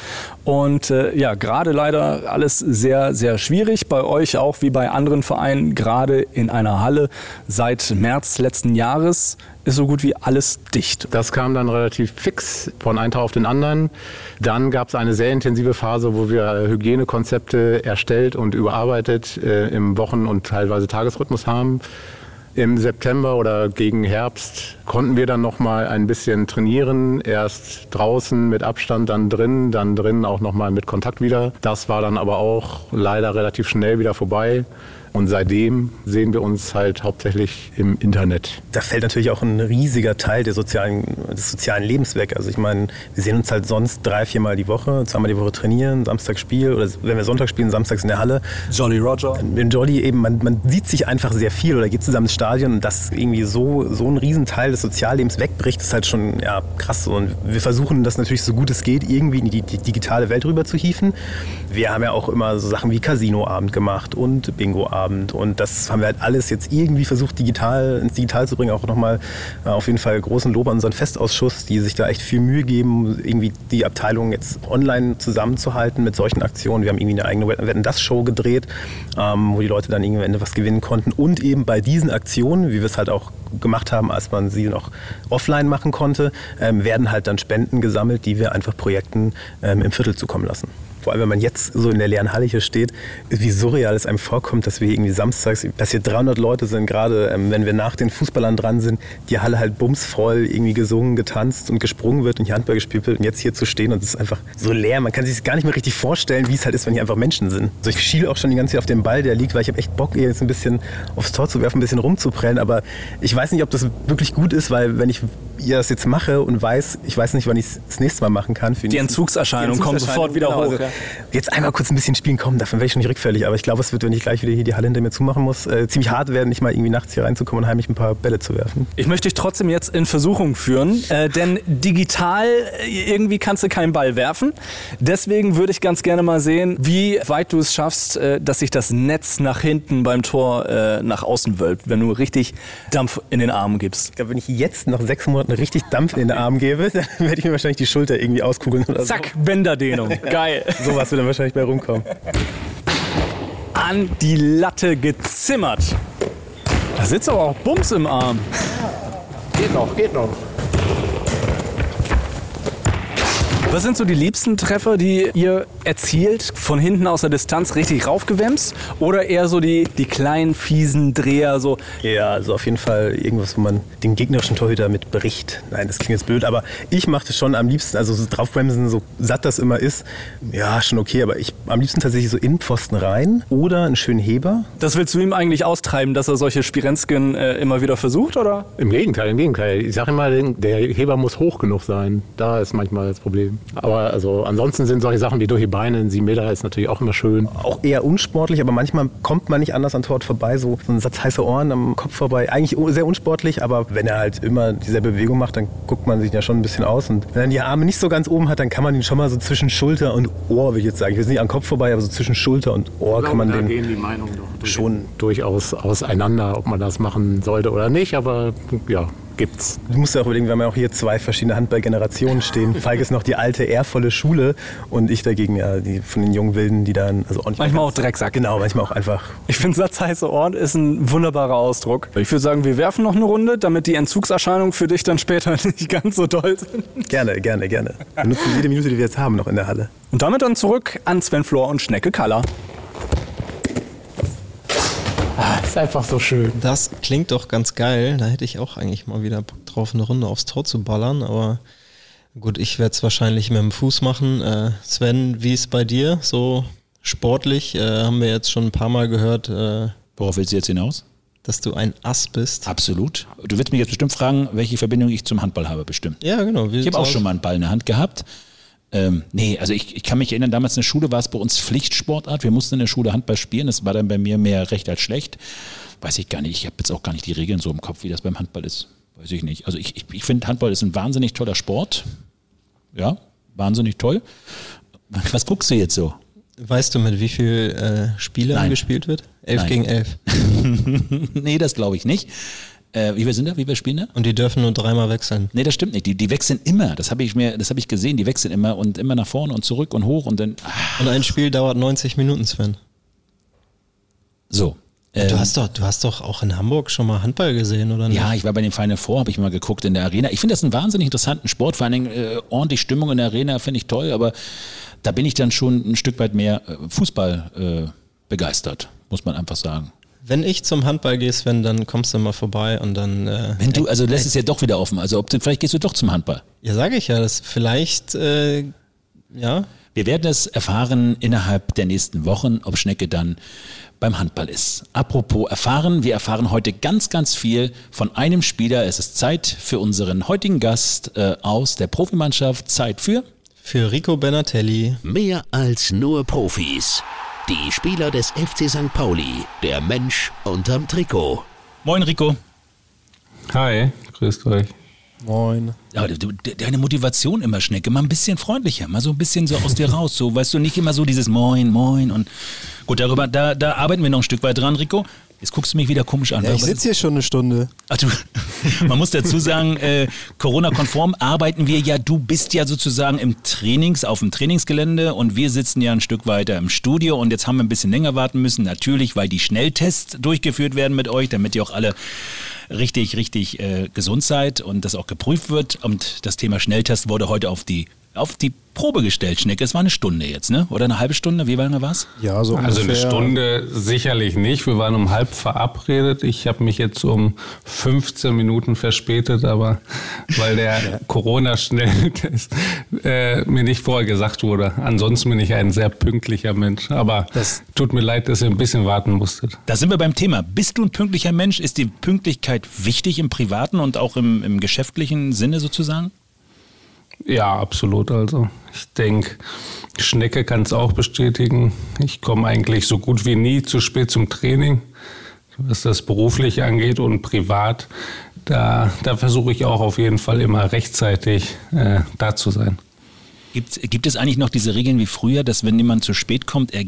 Und äh, ja, gerade leider alles sehr, sehr schwierig. Bei euch auch wie bei anderen Vereinen, gerade in einer Halle seit März letzten Jahres ist so gut wie alles dicht. Das kam dann relativ fix von einem Tag auf den anderen. Dann gab es eine sehr intensive Phase, wo wir Hygienekonzepte erstellt und überarbeitet äh, im Wochen- und teilweise Tagesrhythmus haben. Im September oder gegen Herbst konnten wir dann noch mal ein bisschen trainieren. Erst draußen mit Abstand, dann drin, dann drin auch noch mal mit Kontakt wieder. Das war dann aber auch leider relativ schnell wieder vorbei. Und seitdem sehen wir uns halt hauptsächlich im Internet. Da fällt natürlich auch ein riesiger Teil der sozialen, des sozialen Lebens weg. Also ich meine, wir sehen uns halt sonst drei, viermal die Woche, zweimal die Woche trainieren, Samstag Spiel oder wenn wir Sonntag spielen, samstags in der Halle. Jolly Roger. In Jolly eben, man, man sieht sich einfach sehr viel oder geht zusammen ins Stadion und dass irgendwie so, so ein Riesenteil des Soziallebens wegbricht, ist halt schon ja, krass. Und wir versuchen das natürlich so gut es geht, irgendwie in die, die digitale Welt rüber zu hieven. Wir haben ja auch immer so Sachen wie Casinoabend gemacht und Bingoabend Abend. Und das haben wir halt alles jetzt irgendwie versucht, digital ins Digital zu bringen. Auch nochmal äh, auf jeden Fall großen Lob an unseren Festausschuss, die sich da echt viel Mühe geben, irgendwie die Abteilung jetzt online zusammenzuhalten mit solchen Aktionen. Wir haben irgendwie eine eigene Wetten das Show gedreht, ähm, wo die Leute dann irgendwie am Ende was gewinnen konnten. Und eben bei diesen Aktionen, wie wir es halt auch gemacht haben, als man sie noch offline machen konnte, ähm, werden halt dann Spenden gesammelt, die wir einfach Projekten ähm, im Viertel zukommen lassen vor allem wenn man jetzt so in der leeren Halle hier steht, wie surreal es einem vorkommt, dass wir irgendwie samstags, dass hier 300 Leute sind, gerade ähm, wenn wir nach den Fußballern dran sind, die Halle halt bumsvoll irgendwie gesungen, getanzt und gesprungen wird und hier Handball gespielt wird und jetzt hier zu stehen und es ist einfach so leer. Man kann sich gar nicht mehr richtig vorstellen, wie es halt ist, wenn hier einfach Menschen sind. Also ich schiele auch schon die ganze Zeit auf den Ball, der liegt, weil ich habe echt Bock, jetzt ein bisschen aufs Tor zu werfen, ein bisschen rumzuprellen, aber ich weiß nicht, ob das wirklich gut ist, weil wenn ich ihr das jetzt mache und weiß, ich weiß nicht, wann ich es das nächste Mal machen kann. die, Entzugserscheinung kommt sofort wieder genau, hoch. Also, Jetzt einmal kurz ein bisschen spielen kommen, davon wäre ich schon nicht rückfällig, aber ich glaube, es wird, wenn ich gleich wieder hier die Halle hinter mir zumachen muss, äh, ziemlich hart werden, nicht mal irgendwie nachts hier reinzukommen und heimlich ein paar Bälle zu werfen. Ich möchte dich trotzdem jetzt in Versuchung führen, äh, denn digital äh, irgendwie kannst du keinen Ball werfen. Deswegen würde ich ganz gerne mal sehen, wie weit du es schaffst, äh, dass sich das Netz nach hinten beim Tor äh, nach außen wölbt, wenn du richtig Dampf in den Arm gibst. Ich glaube, wenn ich jetzt nach sechs Monaten richtig Dampf in den Arm gebe, [laughs] dann werde ich mir wahrscheinlich die Schulter irgendwie auskugeln oder Zack, so. Bänderdehnung. [laughs] Geil. Sowas wird dann wahrscheinlich bei rumkommen. An die Latte gezimmert. Da sitzt aber auch Bums im Arm. Geht noch, geht noch. Was sind so die liebsten Treffer, die ihr erzielt? Von hinten aus der Distanz richtig raufgewämst? Oder eher so die, die kleinen, fiesen Dreher? So Ja, also auf jeden Fall irgendwas, wo man den gegnerischen Torhüter mit bricht. Nein, das klingt jetzt blöd, aber ich mache das schon am liebsten, also so draufbremsen, so satt das immer ist. Ja, schon okay, aber ich am liebsten tatsächlich so in Pfosten rein oder einen schönen Heber. das willst du ihm eigentlich austreiben, dass er solche Spirenzken äh, immer wieder versucht? Oder? Im Gegenteil, im Gegenteil. Ich sage immer, der Heber muss hoch genug sein. Da ist manchmal das Problem. Aber also ansonsten sind solche Sachen wie durch die Beine, ein 7 Meter ist natürlich auch immer schön. Auch eher unsportlich, aber manchmal kommt man nicht anders an Tor vorbei, so, so ein Satz heiße Ohren am Kopf vorbei. Eigentlich sehr unsportlich, aber wenn er halt immer dieselbe Bewegung macht, dann guckt man sich ja schon ein bisschen aus. Und wenn er die Arme nicht so ganz oben hat, dann kann man ihn schon mal so zwischen Schulter und Ohr, will ich jetzt sagen. Ich will jetzt nicht am Kopf vorbei, aber so zwischen Schulter und Ohr kann man den die Meinungen doch schon durchaus auseinander, ob man das machen sollte oder nicht. Aber ja, gibt's. Du musst ja auch überlegen, wir haben ja auch hier zwei verschiedene Handballgenerationen stehen. [laughs] Falk ist noch die alte, ehrvolle Schule und ich dagegen ja die von den jungen Wilden, die dann also nicht Manchmal auch Drecksack. Genau, manchmal auch einfach. Ich finde, satzheiße Ohren ist ein wunderbarer Ausdruck. Ich würde sagen, wir werfen noch eine Runde, damit die Entzugserscheinungen für dich dann später [laughs] nicht ganz so doll sind. Gerne, gerne, gerne. Wir nutzen jede Minute, die wir jetzt haben, noch in der Halle. Und damit dann zurück an Sven Flor und Schnecke Kaller. Ist einfach so schön. Das klingt doch ganz geil. Da hätte ich auch eigentlich mal wieder Bock drauf, eine Runde aufs Tor zu ballern. Aber gut, ich werde es wahrscheinlich mit dem Fuß machen. Äh, Sven, wie ist bei dir? So sportlich äh, haben wir jetzt schon ein paar Mal gehört, äh, Worauf willst du jetzt hinaus? dass du ein Ass bist. Absolut. Du wirst mich jetzt bestimmt fragen, welche Verbindung ich zum Handball habe, bestimmt. Ja, genau. Wie Ich habe auch aus? schon mal einen Ball in der Hand gehabt. Ähm, nee, also ich, ich kann mich erinnern, damals in der Schule war es bei uns Pflichtsportart. Wir mussten in der Schule Handball spielen. Das war dann bei mir mehr recht als schlecht. Weiß ich gar nicht. Ich habe jetzt auch gar nicht die Regeln so im Kopf, wie das beim Handball ist. Weiß ich nicht. Also ich, ich, ich finde, Handball ist ein wahnsinnig toller Sport. Ja, wahnsinnig toll. [laughs] Was guckst du jetzt so? Weißt du, mit wie viel äh, Spielern gespielt wird? Elf Nein. gegen elf. [laughs] nee, das glaube ich nicht. Äh, wie wir sind da? Wie wir spielen da? Und die dürfen nur dreimal wechseln. Nee, das stimmt nicht. Die, die wechseln immer. Das habe ich mir, das habe ich gesehen. Die wechseln immer und immer nach vorne und zurück und hoch und dann. Ah, Und ein Spiel dauert 90 Minuten, Sven. so. Du Ähm, hast doch, du hast doch auch in Hamburg schon mal Handball gesehen, oder nicht? Ja, ich war bei den Final Four, habe ich mal geguckt in der Arena. Ich finde das einen wahnsinnig interessanten Sport, vor allen Dingen äh, ordentlich Stimmung in der Arena finde ich toll, aber da bin ich dann schon ein Stück weit mehr äh, Fußball äh, begeistert, muss man einfach sagen. Wenn ich zum Handball gehe, Sven, dann kommst du mal vorbei und dann. Äh, Wenn du, also lässt es ja doch wieder offen, also ob du, vielleicht gehst du doch zum Handball. ja, sage ich ja, das vielleicht, äh, ja. Wir werden es erfahren innerhalb der nächsten Wochen, ob Schnecke dann beim Handball ist. Apropos erfahren, wir erfahren heute ganz, ganz viel von einem Spieler. Es ist Zeit für unseren heutigen Gast äh, aus der Profimannschaft. Zeit für Für Rico Benatelli. Mehr als nur Profis. Die Spieler des FC St. Pauli. Der Mensch unterm Trikot. Moin Rico. Hi, grüßt euch. Moin. Ja, du, deine Motivation immer, Schnecke, mal ein bisschen freundlicher, mal so ein bisschen so aus dir [laughs] raus, so, weißt du, nicht immer so dieses Moin, Moin und gut, darüber, da, da arbeiten wir noch ein Stück weit dran, Rico. Jetzt guckst du mich wieder komisch an. Ja, ich sitze hier schon eine Stunde. Ach, du, [laughs] man muss dazu sagen, äh, Corona-konform arbeiten wir ja. Du bist ja sozusagen im Trainings, auf dem Trainingsgelände und wir sitzen ja ein Stück weiter im Studio und jetzt haben wir ein bisschen länger warten müssen. Natürlich, weil die Schnelltests durchgeführt werden mit euch, damit ihr auch alle richtig, richtig äh, gesund seid und das auch geprüft wird. Und das Thema Schnelltest wurde heute auf die auf die Probe gestellt, Schnecke. Es war eine Stunde jetzt, ne? Oder eine halbe Stunde? Wie lange war's? Ja, so Also eine. Stunde sicherlich nicht. Wir waren um halb verabredet. Ich habe mich jetzt um 15 Minuten verspätet, aber weil der [laughs] Corona-Schnelltest [laughs] äh, mir nicht vorher gesagt wurde. Ansonsten bin ich ein sehr pünktlicher Mensch. Aber Das- tut mir leid, dass ihr ein bisschen warten musstet. Da sind wir beim Thema. Bist du ein pünktlicher Mensch? Ist die Pünktlichkeit wichtig im privaten und auch im, im geschäftlichen Sinne sozusagen? Ja, absolut. Also ich denke, Schnecke kann es auch bestätigen. Ich komme eigentlich so gut wie nie zu spät zum Training, was das beruflich angeht und privat. Da, da versuche ich auch auf jeden Fall immer rechtzeitig äh, da zu sein. Gibt, gibt es eigentlich noch diese Regeln wie früher, dass wenn jemand zu spät kommt, er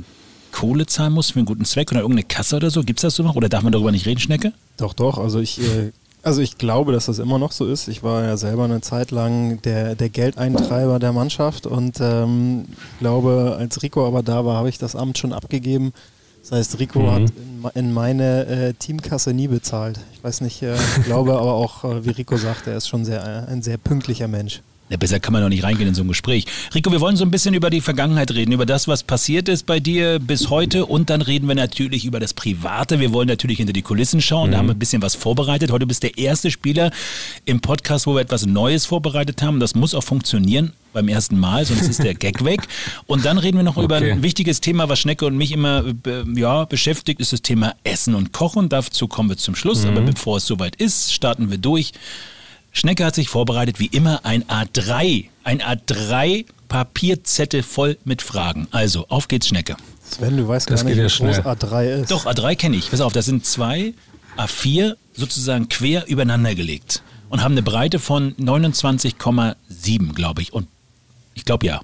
Kohle zahlen muss für einen guten Zweck oder irgendeine Kasse oder so? Gibt es das so noch? Oder darf man darüber nicht reden, Schnecke? Doch, doch. Also ich, äh, also ich glaube, dass das immer noch so ist. Ich war ja selber eine Zeit lang der, der Geldeintreiber der Mannschaft und ähm, ich glaube, als Rico aber da war, habe ich das Amt schon abgegeben. Das heißt, Rico Mhm. hat in, in meine äh, Teamkasse nie bezahlt. Ich weiß nicht, äh, ich glaube aber auch, äh, wie Rico sagt, er ist schon sehr, äh, ein sehr pünktlicher Mensch. Ja, besser kann man doch nicht reingehen in so ein Gespräch. Rico, wir wollen so ein bisschen über die Vergangenheit reden, über das, was passiert ist bei dir bis heute und dann reden wir natürlich über das Private. Wir wollen natürlich hinter die Kulissen schauen, mhm. da haben wir ein bisschen was vorbereitet. Heute bist der erste Spieler im Podcast, wo wir etwas Neues vorbereitet haben. Das muss auch funktionieren beim ersten Mal, sonst ist der Gag weg. Und dann reden wir noch okay. über ein wichtiges Thema, was Schnecke und mich immer ja, beschäftigt, ist das Thema Essen und Kochen. Dazu kommen wir zum Schluss, mhm. aber bevor es soweit ist, starten wir durch. Schnecke hat sich vorbereitet, wie immer, ein A3. Ein A3 Papierzettel voll mit Fragen. Also, auf geht's, Schnecke. Sven, du weißt das gar nicht, wie groß A3 ist. Doch, A3 kenne ich. Pass auf, das sind zwei A4 sozusagen quer übereinander gelegt und haben eine Breite von 29,7, glaube ich. Und ich glaube ja.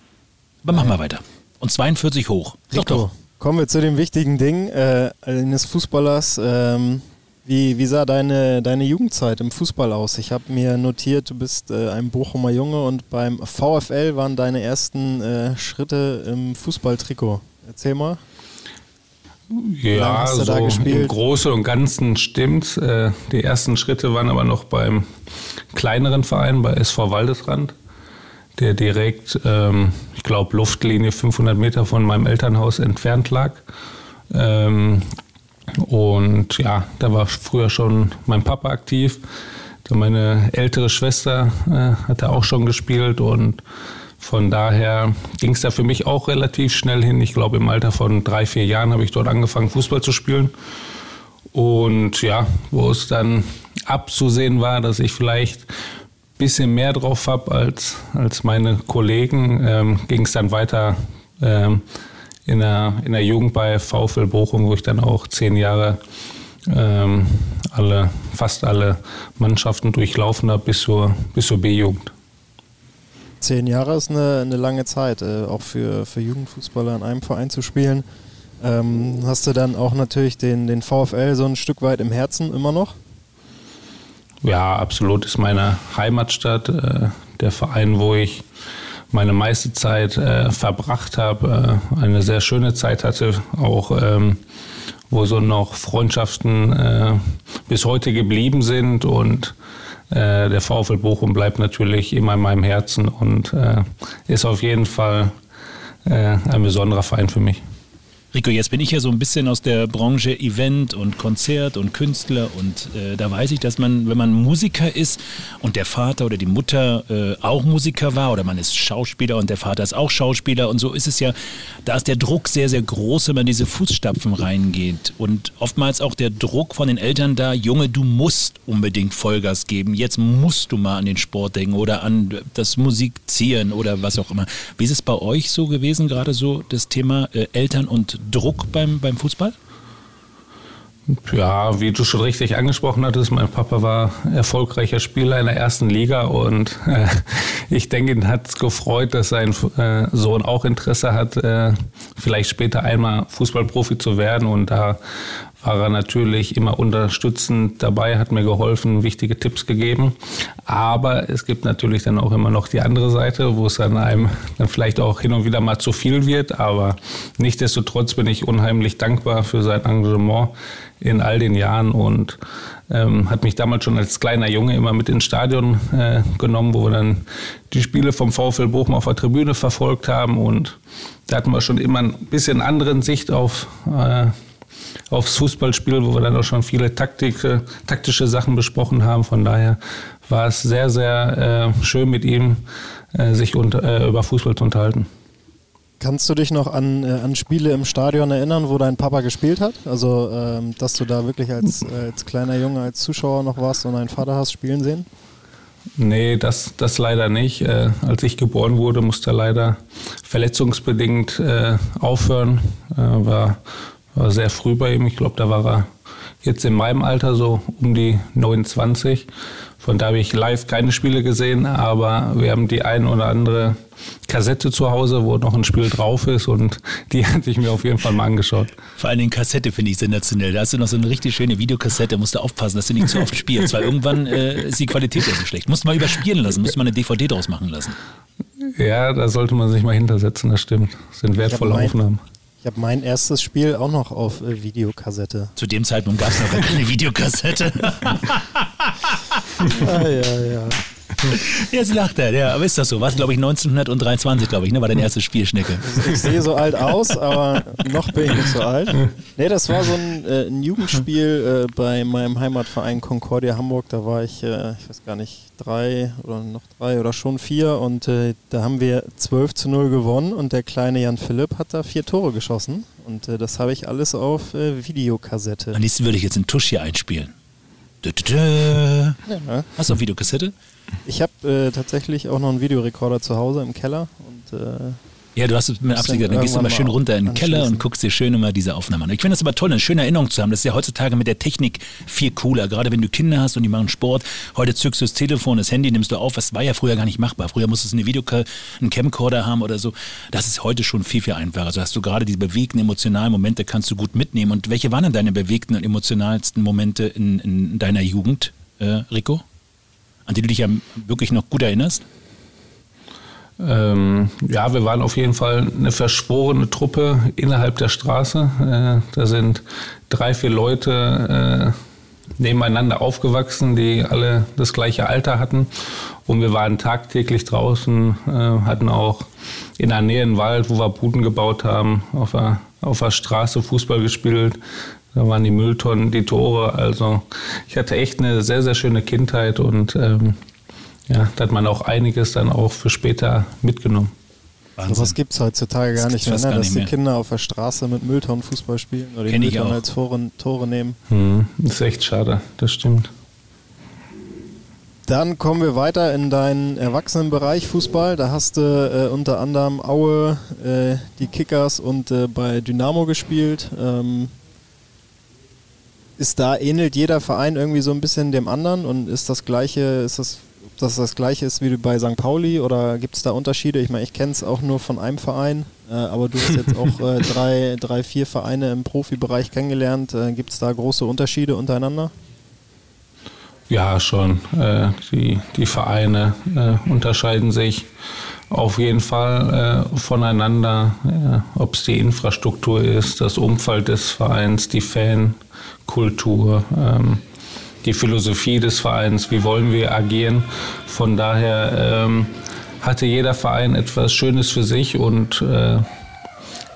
Aber machen wir weiter. Und 42 hoch. Rico, doch, doch. Kommen wir zu dem wichtigen Ding äh, eines Fußballers. Ähm, wie, wie sah deine, deine Jugendzeit im Fußball aus? Ich habe mir notiert, du bist äh, ein Bochumer Junge und beim VfL waren deine ersten äh, Schritte im Fußballtrikot. Erzähl mal. Ja, so im Großen und Ganzen stimmt. Äh, die ersten Schritte waren aber noch beim kleineren Verein, bei SV Waldesrand, der direkt, ähm, ich glaube, Luftlinie 500 Meter von meinem Elternhaus entfernt lag. Ähm, und ja, da war früher schon mein Papa aktiv. Meine ältere Schwester äh, hat da auch schon gespielt und von daher ging es da für mich auch relativ schnell hin. Ich glaube, im Alter von drei, vier Jahren habe ich dort angefangen, Fußball zu spielen. Und ja, wo es dann abzusehen war, dass ich vielleicht ein bisschen mehr drauf habe als, als meine Kollegen, ähm, ging es dann weiter ähm, in der, in der Jugend bei VfL Bochum, wo ich dann auch zehn Jahre ähm, alle, fast alle Mannschaften durchlaufen habe bis zur, bis zur B-Jugend. Zehn Jahre ist eine, eine lange Zeit, äh, auch für, für Jugendfußballer in einem Verein zu spielen. Ähm, hast du dann auch natürlich den, den VfL so ein Stück weit im Herzen immer noch? Ja, absolut ist meine Heimatstadt, äh, der Verein, wo ich meine meiste Zeit äh, verbracht habe, äh, eine sehr schöne Zeit hatte, auch ähm, wo so noch Freundschaften äh, bis heute geblieben sind und äh, der VfL Bochum bleibt natürlich immer in meinem Herzen und äh, ist auf jeden Fall äh, ein besonderer Verein für mich. Rico, jetzt bin ich ja so ein bisschen aus der Branche Event und Konzert und Künstler und äh, da weiß ich, dass man, wenn man Musiker ist und der Vater oder die Mutter äh, auch Musiker war oder man ist Schauspieler und der Vater ist auch Schauspieler und so ist es ja, da ist der Druck sehr, sehr groß, wenn man diese Fußstapfen reingeht und oftmals auch der Druck von den Eltern da, Junge, du musst unbedingt Vollgas geben, jetzt musst du mal an den Sport denken oder an das Musizieren oder was auch immer. Wie ist es bei euch so gewesen, gerade so das Thema äh, Eltern und Druck beim, beim Fußball? Ja, wie du schon richtig angesprochen hattest, mein Papa war erfolgreicher Spieler in der ersten Liga und äh, ich denke, ihn hat es gefreut, dass sein äh, Sohn auch Interesse hat, äh, vielleicht später einmal Fußballprofi zu werden und da war er natürlich immer unterstützend dabei, hat mir geholfen, wichtige Tipps gegeben. Aber es gibt natürlich dann auch immer noch die andere Seite, wo es dann einem dann vielleicht auch hin und wieder mal zu viel wird. Aber nichtsdestotrotz bin ich unheimlich dankbar für sein Engagement in all den Jahren und ähm, hat mich damals schon als kleiner Junge immer mit ins Stadion äh, genommen, wo wir dann die Spiele vom VfL Bochum auf der Tribüne verfolgt haben und da hatten wir schon immer ein bisschen anderen Sicht auf äh, aufs Fußballspiel, wo wir dann auch schon viele Taktik, taktische Sachen besprochen haben. Von daher war es sehr, sehr äh, schön mit ihm, äh, sich unter, äh, über Fußball zu unterhalten. Kannst du dich noch an, äh, an Spiele im Stadion erinnern, wo dein Papa gespielt hat? Also, ähm, dass du da wirklich als, als kleiner Junge, als Zuschauer noch warst und deinen Vater hast spielen sehen? Nee, das, das leider nicht. Äh, als ich geboren wurde, musste er leider verletzungsbedingt äh, aufhören. Äh, war war sehr früh bei ihm. Ich glaube, da war er jetzt in meinem Alter so um die 29. Von da habe ich live keine Spiele gesehen, aber wir haben die ein oder andere Kassette zu Hause, wo noch ein Spiel drauf ist und [laughs] die hatte ich mir auf jeden Fall mal angeschaut. Vor allen Dingen Kassette finde ich sensationell. Da hast du noch so eine richtig schöne Videokassette, musst du aufpassen, dass du nicht zu oft spielst, weil irgendwann äh, ist die Qualität ja so schlecht. Musst du mal überspielen lassen, musst du mal eine DVD draus machen lassen. Ja, da sollte man sich mal hintersetzen, das stimmt. Das sind wertvolle Aufnahmen. Ich habe mein erstes Spiel auch noch auf äh, Videokassette. Zu dem Zeitpunkt gab es noch keine [laughs] Videokassette. ah, ja, ja. [laughs] Jetzt lacht er, ja, aber ist das so? War es, glaube ich, 1923, glaube ich, ne? war dein erstes Spiel, Schnecke. Also ich sehe so alt aus, aber noch bin ich nicht so alt. Nee, das war so ein, äh, ein Jugendspiel äh, bei meinem Heimatverein Concordia Hamburg. Da war ich, äh, ich weiß gar nicht, drei oder noch drei oder schon vier und äh, da haben wir 12 zu 0 gewonnen und der kleine Jan Philipp hat da vier Tore geschossen und äh, das habe ich alles auf äh, Videokassette. Am liebsten würde ich jetzt einen Tusch hier einspielen. Dö, dö, dö. Ja. Hast du auf Videokassette? Ich habe äh, tatsächlich auch noch einen Videorekorder zu Hause im Keller und äh, Ja, du hast es mit Absicht, dann gehst du mal schön runter in den Keller und guckst dir schön immer diese Aufnahmen an. Ich finde das aber toll, eine schöne Erinnerung zu haben. Das ist ja heutzutage mit der Technik viel cooler. Gerade wenn du Kinder hast und die machen Sport. Heute zückst du das Telefon, das Handy nimmst du auf. Das war ja früher gar nicht machbar. Früher musstest du eine Video einen Camcorder haben oder so. Das ist heute schon viel, viel einfacher. Also hast du gerade diese bewegten, emotionalen Momente kannst du gut mitnehmen. Und welche waren denn deine bewegten und emotionalsten Momente in, in deiner Jugend, äh, Rico? An die du dich ja wirklich noch gut erinnerst? Ähm, ja, wir waren auf jeden Fall eine verschworene Truppe innerhalb der Straße. Äh, da sind drei, vier Leute äh, nebeneinander aufgewachsen, die alle das gleiche Alter hatten. Und wir waren tagtäglich draußen, äh, hatten auch in der Nähe einen Wald, wo wir Buden gebaut haben, auf der, auf der Straße Fußball gespielt. Da waren die Mülltonnen, die Tore. Also ich hatte echt eine sehr, sehr schöne Kindheit und ähm, ja, da hat man auch einiges dann auch für später mitgenommen. sowas gibt es heutzutage gar Das nicht mehr, ne? gar dass nicht die mehr. Kinder auf der Straße mit Mülltonnen Fußball spielen oder die Kenn Mülltonnen auch. als Tore, Tore nehmen. Hm, ist echt schade, das stimmt. Dann kommen wir weiter in deinen Erwachsenenbereich Fußball. Da hast du äh, unter anderem Aue, äh, die Kickers und äh, bei Dynamo gespielt. Ähm, ist da ähnelt jeder Verein irgendwie so ein bisschen dem anderen und ist das gleiche, ist das, ob das gleiche ist wie bei St. Pauli oder gibt es da Unterschiede? Ich meine, ich kenne es auch nur von einem Verein, äh, aber du hast jetzt auch äh, [laughs] drei, drei, vier Vereine im Profibereich kennengelernt. Äh, gibt es da große Unterschiede untereinander? Ja, schon. Äh, die, die Vereine äh, unterscheiden sich auf jeden Fall äh, voneinander, ob es die Infrastruktur ist, das Umfeld des Vereins, die Fankultur, ähm, die Philosophie des Vereins, wie wollen wir agieren. Von daher ähm, hatte jeder Verein etwas Schönes für sich und äh,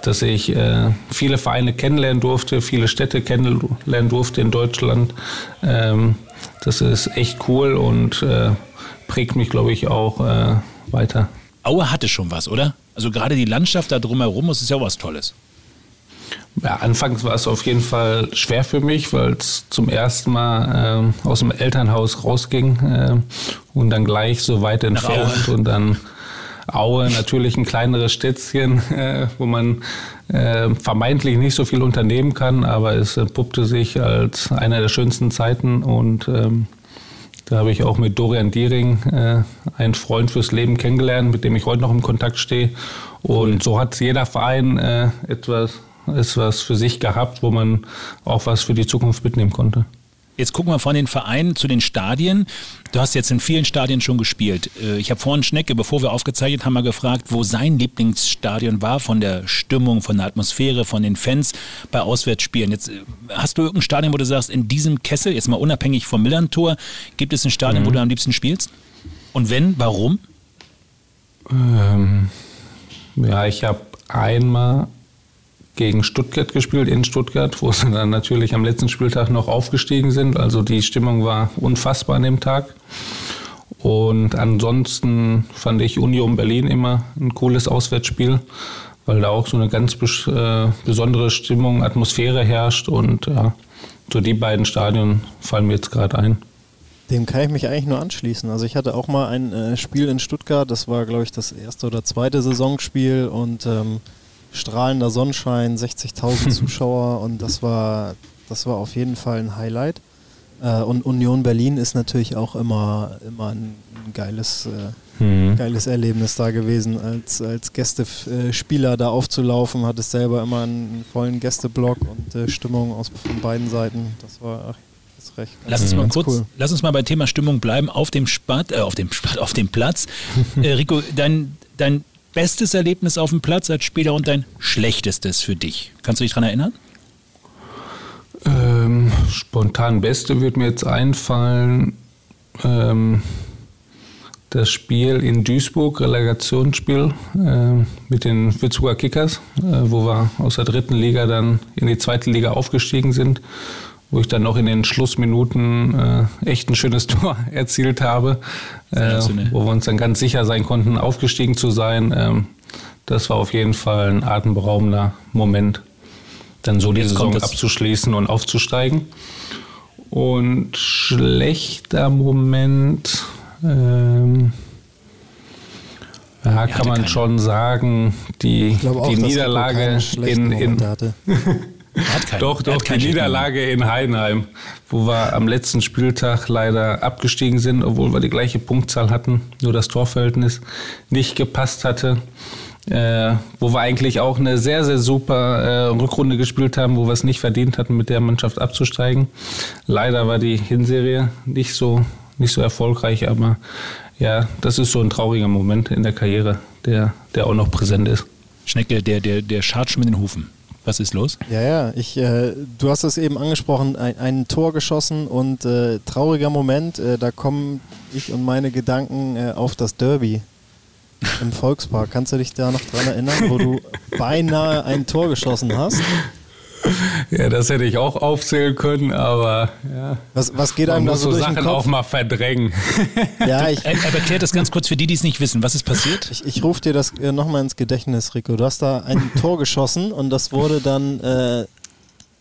dass ich äh, viele Vereine kennenlernen durfte, viele Städte kennenlernen durfte in Deutschland. Ähm, das ist echt cool und äh, prägt mich, glaube ich, auch äh, weiter. Aue hatte schon was, oder? Also gerade die Landschaft da drumherum, das ist ja auch was Tolles. Ja, anfangs war es auf jeden Fall schwer für mich, weil es zum ersten Mal äh, aus dem Elternhaus rausging äh, und dann gleich so weit entfernt und dann Aue natürlich ein kleineres Städtchen, äh, wo man äh, vermeintlich nicht so viel unternehmen kann, aber es entpuppte sich als eine der schönsten Zeiten und ähm, da habe ich auch mit Dorian Diering äh, einen Freund fürs Leben kennengelernt, mit dem ich heute noch im Kontakt stehe. Und so hat jeder Verein äh, etwas, etwas für sich gehabt, wo man auch was für die Zukunft mitnehmen konnte. Jetzt gucken wir von den Vereinen zu den Stadien. Du hast jetzt in vielen Stadien schon gespielt. Äh, Ich habe vorhin Schnecke, bevor wir aufgezeichnet haben, mal gefragt, wo sein Lieblingsstadion war, von der Stimmung, von der Atmosphäre, von den Fans bei Auswärtsspielen. Jetzt äh, hast du irgendein Stadion, wo du sagst, in diesem Kessel, jetzt mal unabhängig vom Millern-Tor, gibt es ein Stadion, wo du am liebsten spielst? Und wenn, warum? Ähm, ja, ich habe einmal gegen Stuttgart gespielt, in Stuttgart, wo sie dann natürlich am letzten Spieltag noch aufgestiegen sind. Also die Stimmung war unfassbar an dem Tag. Und ansonsten fand ich Union Berlin immer ein cooles Auswärtsspiel, weil da auch so eine ganz äh, besondere Stimmung, Atmosphäre herrscht. Und ja, so die beiden Stadien fallen mir jetzt gerade ein. Dem kann ich mich eigentlich nur anschließen. Also ich hatte auch mal ein äh, Spiel in Stuttgart, das war glaube ich das erste oder zweite Saisonspiel und ähm, strahlender Sonnenschein, 60.000 [laughs] Zuschauer und das war, das war auf jeden Fall ein Highlight. Äh, und Union Berlin ist natürlich auch immer, immer ein, ein geiles, äh, Mhm. geiles Erlebnis da gewesen, als, als Gästespieler da aufzulaufen, hat es selber immer einen vollen Gästeblock und äh, Stimmung aus von beiden Seiten. Das war ach, das ist recht. Lass uns mal kurz, cool. lass uns mal bei Thema Stimmung bleiben auf dem Spat, äh, auf dem Spat, auf dem Platz. [laughs] äh, Rico, dein, dein bestes Erlebnis auf dem Platz als Spieler und dein schlechtestes für dich. Kannst du dich daran erinnern? Ähm, spontan Beste würde mir jetzt einfallen. Ähm, das Spiel in Duisburg, Relegationsspiel äh, mit den Würzburger Kickers, äh, wo wir aus der dritten Liga dann in die zweite Liga aufgestiegen sind, wo ich dann noch in den Schlussminuten äh, echt ein schönes [laughs] Tor erzielt habe, äh, wo wir uns dann ganz sicher sein konnten, aufgestiegen zu sein. Ähm, das war auf jeden Fall ein atemberaubender Moment, dann so die Saison abzuschließen und aufzusteigen. Und schlechter Moment, ähm, ja, kann man keine. schon sagen, die, auch, die Niederlage in, in [laughs] doch, doch, die Niederlage in Heidenheim, wo wir am letzten Spieltag leider abgestiegen sind, obwohl wir die gleiche Punktzahl hatten, nur das Torverhältnis nicht gepasst hatte. Äh, wo wir eigentlich auch eine sehr, sehr super äh, Rückrunde gespielt haben, wo wir es nicht verdient hatten, mit der Mannschaft abzusteigen. Leider war die Hinserie nicht so, nicht so erfolgreich, aber ja, das ist so ein trauriger Moment in der Karriere, der, der auch noch präsent ist. Schnecke, der, der, der schart schon mit den Hufen. Was ist los? Ja, ja, ich, äh, du hast es eben angesprochen, ein, ein Tor geschossen und äh, trauriger Moment, äh, da kommen ich und meine Gedanken äh, auf das Derby im Volkspark. Kannst du dich da noch dran erinnern, wo du beinahe ein Tor geschossen hast? [laughs] Ja, das hätte ich auch aufzählen können, aber ja. Was, was geht einem Man da so muss durch Sachen den Kopf? auch mal verdrängen. [laughs] Ja, ich, Er, er erklärt das ganz kurz für die, die es nicht wissen. Was ist passiert? ich, ich rufe dir das äh, nochmal ins Gedächtnis, Rico. Du hast da ein [laughs] Tor geschossen und das wurde dann äh,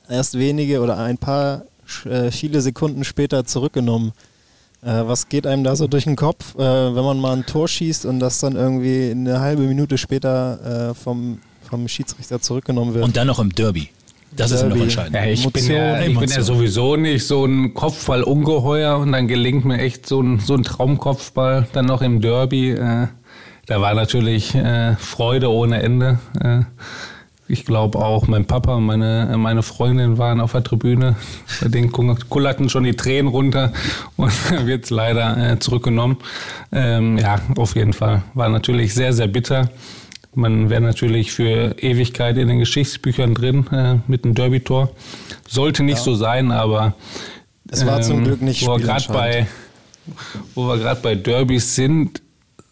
erst wenige oder ein paar äh, viele Sekunden später zurückgenommen. Äh, was geht einem da so durch den Kopf, äh, wenn man mal ein Tor schießt und das dann irgendwie eine halbe Minute später vom, vom Schiedsrichter zurückgenommen wird? Und dann noch im Derby. Das ist noch entscheidend. Ja, ich bin ja, ich bin ja sowieso nicht so ein Kopfball-Ungeheuer und dann gelingt mir echt so ein, so ein Traumkopfball dann noch im Derby. Äh, da war natürlich äh, Freude ohne Ende. Äh, ich glaube auch mein Papa und meine, meine Freundin waren auf der Tribüne. Bei denen kullerten schon die Tränen runter und [laughs] wird es leider äh, zurückgenommen. Ähm, ja, auf jeden Fall. War natürlich sehr, sehr bitter. Man wäre natürlich für Ewigkeit in den Geschichtsbüchern drin äh, mit einem Derby-Tor. Sollte nicht so sein, aber Es war zum Glück nicht wo wir gerade bei, spielentscheidend. wo wir gerade bei Derbys sind.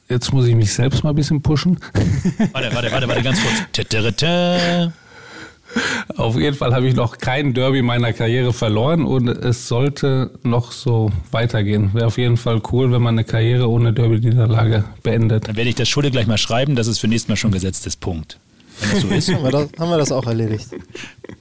Jetzt muss ich mich selbst mal ein bisschen pushen. Warte, warte, warte, warte, ganz kurz. Auf jeden Fall habe ich noch kein Derby meiner Karriere verloren und es sollte noch so weitergehen. Wäre auf jeden Fall cool, wenn man eine Karriere ohne Derby-Niederlage beendet. Dann werde ich das Schulde gleich mal schreiben, dass es für nächstes Mal schon gesetzt ist. Punkt. Wenn das so ist. [laughs] haben, wir das, haben wir das auch erledigt.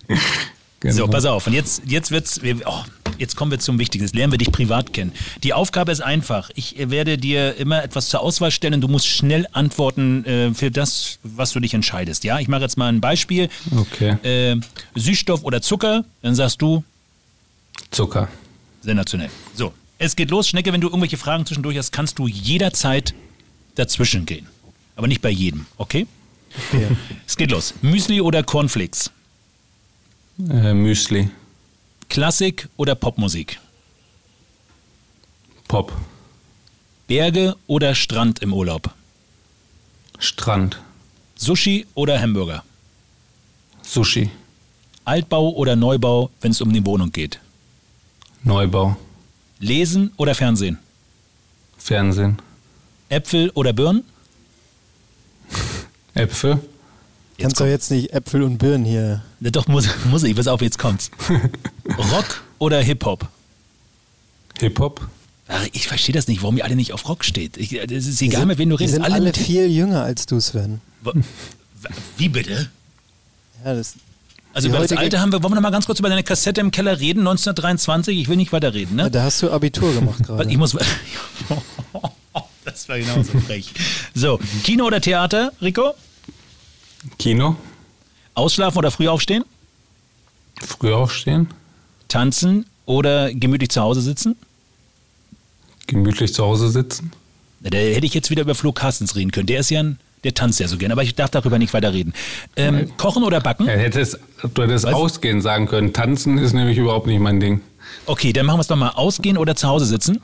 [laughs] Genau. So, pass auf. Und jetzt, jetzt wird's, wir, oh, jetzt kommen wir zum Wichtigen. Jetzt lernen wir dich privat kennen. Die Aufgabe ist einfach. Ich werde dir immer etwas zur Auswahl stellen. Du musst schnell antworten äh, für das, was du dich entscheidest. Ja, ich mache jetzt mal ein Beispiel. Okay. Äh, Süßstoff oder Zucker. Dann sagst du Zucker. sensationell. So, es geht los. Schnecke, wenn du irgendwelche Fragen zwischendurch hast, kannst du jederzeit dazwischen gehen. Aber nicht bei jedem, okay? Es geht los. Müsli oder Cornflakes? Äh, Müsli. Klassik oder Popmusik? Pop. Berge oder Strand im Urlaub? Strand. Sushi oder Hamburger? Sushi. Altbau oder Neubau, wenn es um die Wohnung geht? Neubau. Lesen oder Fernsehen? Fernsehen. Äpfel oder Birnen? [laughs] Äpfel. Kannst doch jetzt nicht Äpfel und Birnen hier. Doch, muss, muss ich. Pass auf, jetzt kommt's. [laughs] Rock oder Hip-Hop? Hip-Hop. Ich verstehe das nicht, warum ihr alle nicht auf Rock steht. Ich, das ist egal, sind, mit wem du die redest. sind alle, mit- viel jünger als du, Sven. Wie bitte? Ja, das, Also Die über das heutige- Alte haben wir, wollen wir noch mal ganz kurz über deine Kassette im Keller reden, 1923? Ich will nicht weiterreden, ne? da hast du Abitur gemacht [laughs] gerade. Ich muss. [laughs] das war genauso frech. So, Kino oder Theater, Rico? Kino. Ausschlafen oder früh aufstehen? Früh aufstehen. Tanzen oder gemütlich zu Hause sitzen? Gemütlich zu Hause sitzen. Da hätte ich jetzt wieder über Flo Carstens reden können. Der ist ja ein, der tanzt ja so gern, aber ich darf darüber nicht weiter reden. Ähm, kochen oder backen? Ja, hättest, du hättest Was? ausgehen sagen können. Tanzen ist nämlich überhaupt nicht mein Ding. Okay, dann machen wir es doch mal. Ausgehen oder zu Hause sitzen?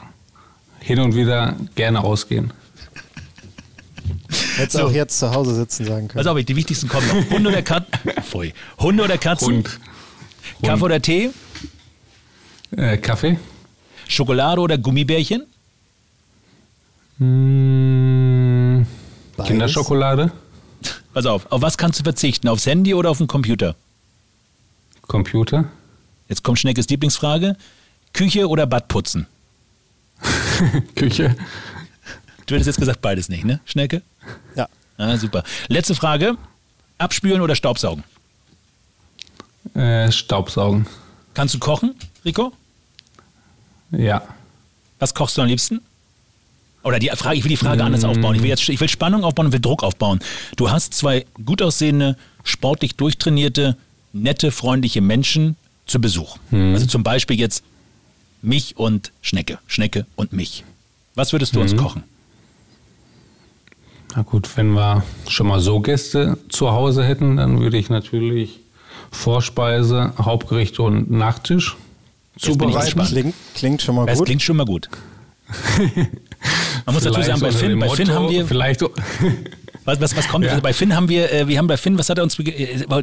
Hin und wieder gerne ausgehen. Hättest auch jetzt zu Hause sitzen sagen können. Pass auf, die wichtigsten kommen noch. Hunde oder Katzen? [laughs] Pfui. Hunde oder Katzen? Hund. Kaffee oder Tee? Äh, Kaffee. Schokolade oder Gummibärchen? Hm, Kinderschokolade? Pass auf, auf was kannst du verzichten? Aufs Handy oder auf den Computer? Computer? Jetzt kommt Schneckes Lieblingsfrage. Küche oder Bad putzen? [laughs] Küche? Du hättest jetzt gesagt beides nicht, ne, Schnecke? Ja. Ah, super. Letzte Frage. Abspülen oder Staubsaugen? Äh, Staubsaugen. Kannst du kochen, Rico? Ja. Was kochst du am liebsten? Oder die Frage, ich will die Frage anders aufbauen. Ich will jetzt ich will Spannung aufbauen und will Druck aufbauen. Du hast zwei gut aussehende, sportlich durchtrainierte, nette, freundliche Menschen zu Besuch. Also zum Beispiel jetzt mich und Schnecke. Schnecke und mich. Was würdest du uns kochen? Na gut, wenn wir schon mal so Gäste zu Hause hätten, dann würde ich natürlich Vorspeise, Hauptgericht und Nachtisch Jetzt bin ich zubereiten. gespannt. Klingt, klingt schon mal Das gut. klingt schon mal gut. Man muss dazu Vielleicht sagen, bei Finn, bei Finn haben wir, Vielleicht, [laughs] was, was, was kommt, Ja. also bei Finn haben wir, äh, wir haben bei Finn, was hat er uns, bege-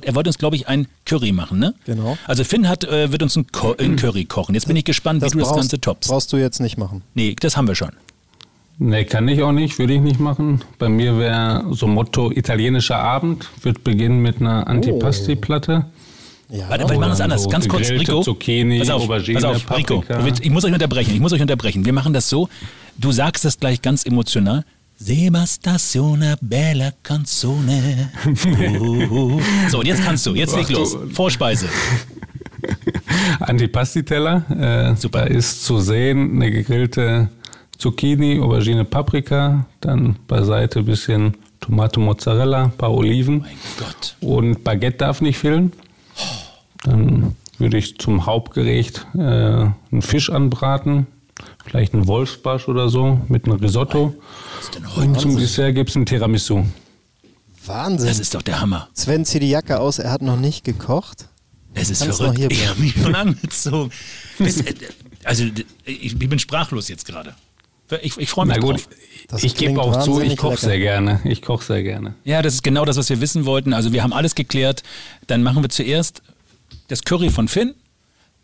er wollte uns, glaube ich, ein Curry machen, ne? Genau. Also Finn hat, äh, wird uns ein, Ko ein Curry kochen. Jetzt bin ich gespannt, wie du das brauchst, Ganze toppst. brauchst du jetzt nicht machen. Nee, das haben wir schon. Nee, kann ich auch nicht, würde ich nicht machen. Bei mir wäre so Motto italienischer Abend, wird beginnen mit einer Antipasti-Platte. Ja. Warte, wir machen es Oder anders. so Ganz kurz, Rico. Zucchini, pass auf, Aubergine, pass auf, Rico. Ich muss euch unterbrechen. Ich muss euch unterbrechen. Wir machen das so. Du sagst das gleich ganz emotional. Sebastazione bella canzone. Uh. [laughs] So, und jetzt kannst du. Jetzt leg los. Vorspeise. Antipasti-Teller. Äh, Super. Da ist zu sehen eine gegrillte Zucchini, Aubergine, Paprika. Dann beiseite ein bisschen Tomate, Mozzarella, ein paar Oliven. Mein Gott. Und Baguette darf nicht fehlen. Dann würde ich zum Hauptgericht äh, einen Fisch anbraten. Vielleicht einen Wolfsbarsch oder so mit einem Risotto. Was ist denn Und heute? zum Dessert gibt es ein Tiramisu. Wahnsinn. Das ist doch der Hammer. Sven zieht die Jacke aus, er hat noch nicht gekocht. Es ist Kannst verrückt. Ich habe mich [laughs] schon angezogen. Äh, also, ich bin sprachlos jetzt gerade. Ich, ich freue mich Na gut, drauf. Das ich gebe auch zu, ich koche sehr gerne. Ich koche sehr gerne. Ja, das ist genau das, was wir wissen wollten. Also wir haben alles geklärt. Dann machen wir zuerst das Curry von Finn.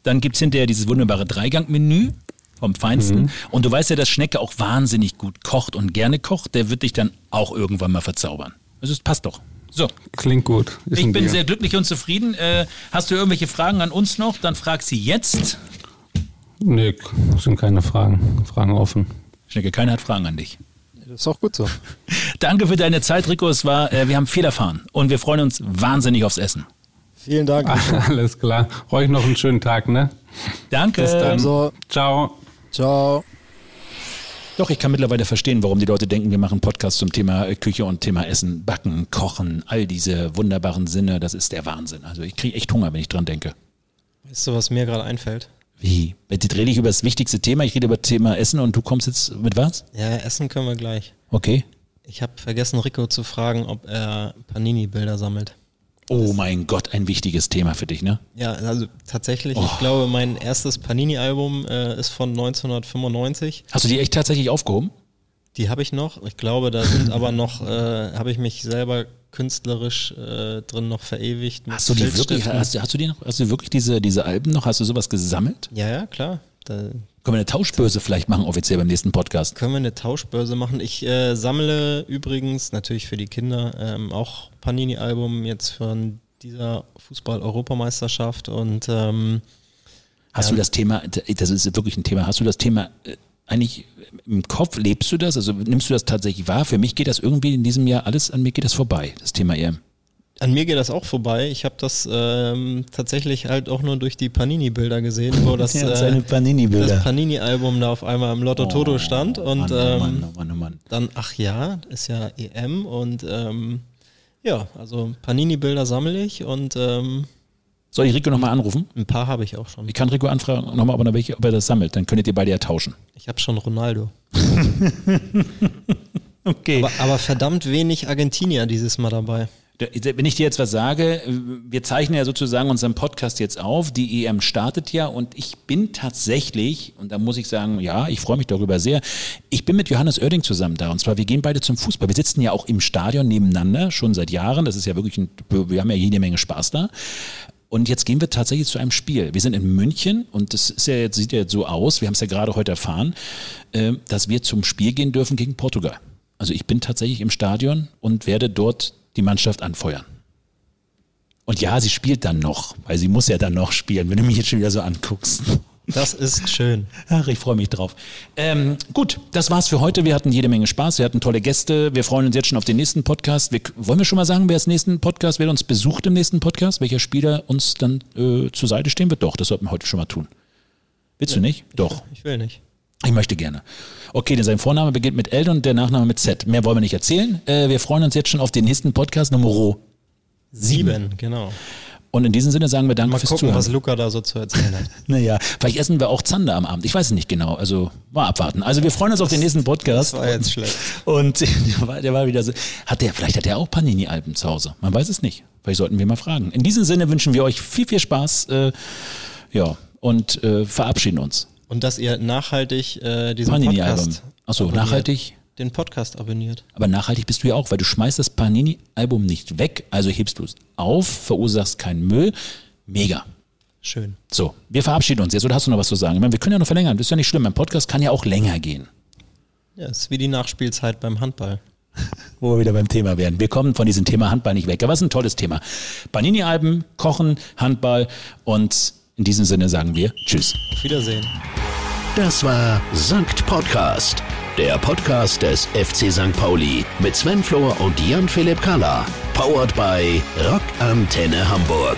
Dann gibt es hinterher dieses wunderbare Dreigang-Menü vom Feinsten. Und du weißt ja, dass Schnecke auch wahnsinnig gut kocht und gerne kocht. Der wird dich dann auch irgendwann mal verzaubern. Also es passt doch. So, Klingt gut. Ist ich bin Deal. sehr glücklich und zufrieden. Äh, hast du irgendwelche Fragen an uns noch? Dann frag sie jetzt. Nee, sind keine Fragen. Fragen offen. Schnecke, keiner hat Fragen an dich. Das ist auch gut so. [laughs] Danke für deine Zeit, Rico. Es war, äh, wir haben viel erfahren und wir freuen uns wahnsinnig aufs Essen. Vielen Dank. [laughs] Alles klar. Euch noch einen schönen Tag, ne? Danke. Bis dann. So, Ciao. ciao. Doch, ich kann mittlerweile verstehen, warum die Leute denken, wir machen einen Podcast zum Thema äh, Küche und Thema Essen, Backen, Kochen, all diese wunderbaren Sinne. Das ist der Wahnsinn. Also ich kriege echt Hunger, wenn ich dran denke. Weißt du, was mir gerade einfällt? Wie? Jetzt rede ich über das wichtigste Thema. Ich rede über das Thema Essen und du kommst jetzt mit was? Ja, essen können wir gleich. Okay. Ich habe vergessen, Rico zu fragen, ob er Panini-Bilder sammelt. Oh mein Gott, ein wichtiges Thema für dich, ne? Ja, also tatsächlich, Oh. ich glaube, mein erstes Panini-Album äh, ist von 1995. Hast du die echt tatsächlich aufgehoben? Die habe ich noch. Ich glaube, da sind aber noch, äh, habe ich mich selber künstlerisch äh, drin noch verewigt. Hast du die wirklich, hast, du- hast du die noch, hast du wirklich diese, diese Alben noch? Hast du sowas gesammelt? Ja, ja, klar. Da Können wir eine Tauschbörse vielleicht machen, offiziell beim nächsten Podcast? können wir eine Tauschbörse machen. Ich äh, sammle übrigens natürlich für die Kinder ähm, auch Panini-Album jetzt von dieser Fußball-Europameisterschaft und ähm, Hast du das Thema, das ist wirklich ein Thema, hast du das Thema äh, eigentlich im Kopf, lebst du das? Also nimmst du das tatsächlich wahr? Für mich geht das irgendwie in diesem Jahr alles, an mir geht das vorbei, das Thema EM. An mir geht das auch vorbei. Ich habe das ähm, tatsächlich halt auch nur durch die Panini-Bilder gesehen, wo das, [laughs] äh, das Panini-Album da auf einmal im Lotto Toto stand. Und Mann, oh ähm, Mann, oh Mann, oh Mann. dann, ach ja, ist ja EM und ähm, ja, also Panini-Bilder sammle ich und ähm, Soll ich Rico nochmal anrufen? ein paar habe ich auch schon. Ich kann Rico anfragen, nochmal, ob er, welche, ob er das sammelt. Dann könntet ihr beide ja tauschen. Ich habe schon Ronaldo. [laughs] Okay. Aber, aber verdammt wenig Argentinier dieses Mal dabei. Wenn ich dir jetzt was sage, wir zeichnen ja sozusagen unseren Podcast jetzt auf, die EM startet ja und ich bin tatsächlich, und da muss ich sagen, ja, ich freue mich darüber sehr, ich bin mit Johannes Oerding zusammen da und zwar, wir gehen beide zum Fußball. Wir sitzen ja auch im Stadion nebeneinander, schon seit Jahren, das ist ja wirklich, ein, wir haben ja jede Menge Spaß da. Und jetzt gehen wir tatsächlich zu einem Spiel. Wir sind in München und das ist ja jetzt, sieht ja jetzt so aus, wir haben es ja gerade heute erfahren, äh, dass wir zum Spiel gehen dürfen gegen Portugal. Also ich bin tatsächlich im Stadion und werde dort die Mannschaft anfeuern. Und ja, sie spielt dann noch, weil sie muss ja dann noch spielen, wenn du mich jetzt schon wieder so anguckst. Das ist schön. Ach, ich freue mich drauf. Ähm, gut, das war's für heute. Wir hatten jede Menge Spaß. Wir hatten tolle Gäste. Wir freuen uns jetzt schon auf den nächsten Podcast. Wir, wollen wir schon mal sagen, wer das nächsten Podcast, wer uns besucht im nächsten Podcast? Welcher Spieler uns dann äh, zur Seite stehen wird? Doch, das sollten wir heute schon mal tun. Willst du nicht? Doch. Ich will nicht. Ich möchte gerne. Okay, denn sein Vorname beginnt mit L und der Nachname mit Z. Mehr wollen wir nicht erzählen. Äh, wir freuen uns jetzt schon auf den nächsten Podcast Nummer Sieben, genau. Und in diesem Sinne sagen wir Danke Mal fürs gucken, Zuhören. was Luca da so zu erzählen hat. [laughs] Naja, vielleicht essen wir auch Zander am Abend. Ich weiß es nicht genau. Also mal abwarten. Also wir freuen uns auf den nächsten Podcast. Das war jetzt schlecht. Und [laughs] der war, der war wieder so. Hat der, vielleicht hat der auch Panini-Alben zu Hause. Man weiß es nicht. Vielleicht sollten wir mal fragen. In diesem Sinne wünschen wir euch viel, viel Spaß. Äh, ja, und äh, verabschieden uns. Und dass ihr nachhaltig äh, diesen Panini-Album. Podcast Achso, nachhaltig. Den Podcast abonniert. Aber nachhaltig bist du ja auch, weil du schmeißt das Panini-Album nicht weg, also hebst du es auf, verursachst keinen Müll. Mega. Schön. So, wir verabschieden uns jetzt. Oder hast du noch was zu sagen? Ich meine, wir können ja noch verlängern. Das ist ja nicht schlimm. Mein Podcast kann ja auch länger gehen. Ja, ist wie die Nachspielzeit beim Handball. [laughs] Wo wir wieder beim Thema werden. Wir kommen von diesem Thema Handball nicht weg. Aber es ist ein tolles Thema. Panini-Alben, Kochen, Handball und in diesem Sinne sagen wir Tschüss. Auf Wiedersehen. Das war Sankt Podcast, der Podcast des FC St. Pauli mit Sven Flohr und Jan Philipp Kalla. Powered by Rock Antenne Hamburg.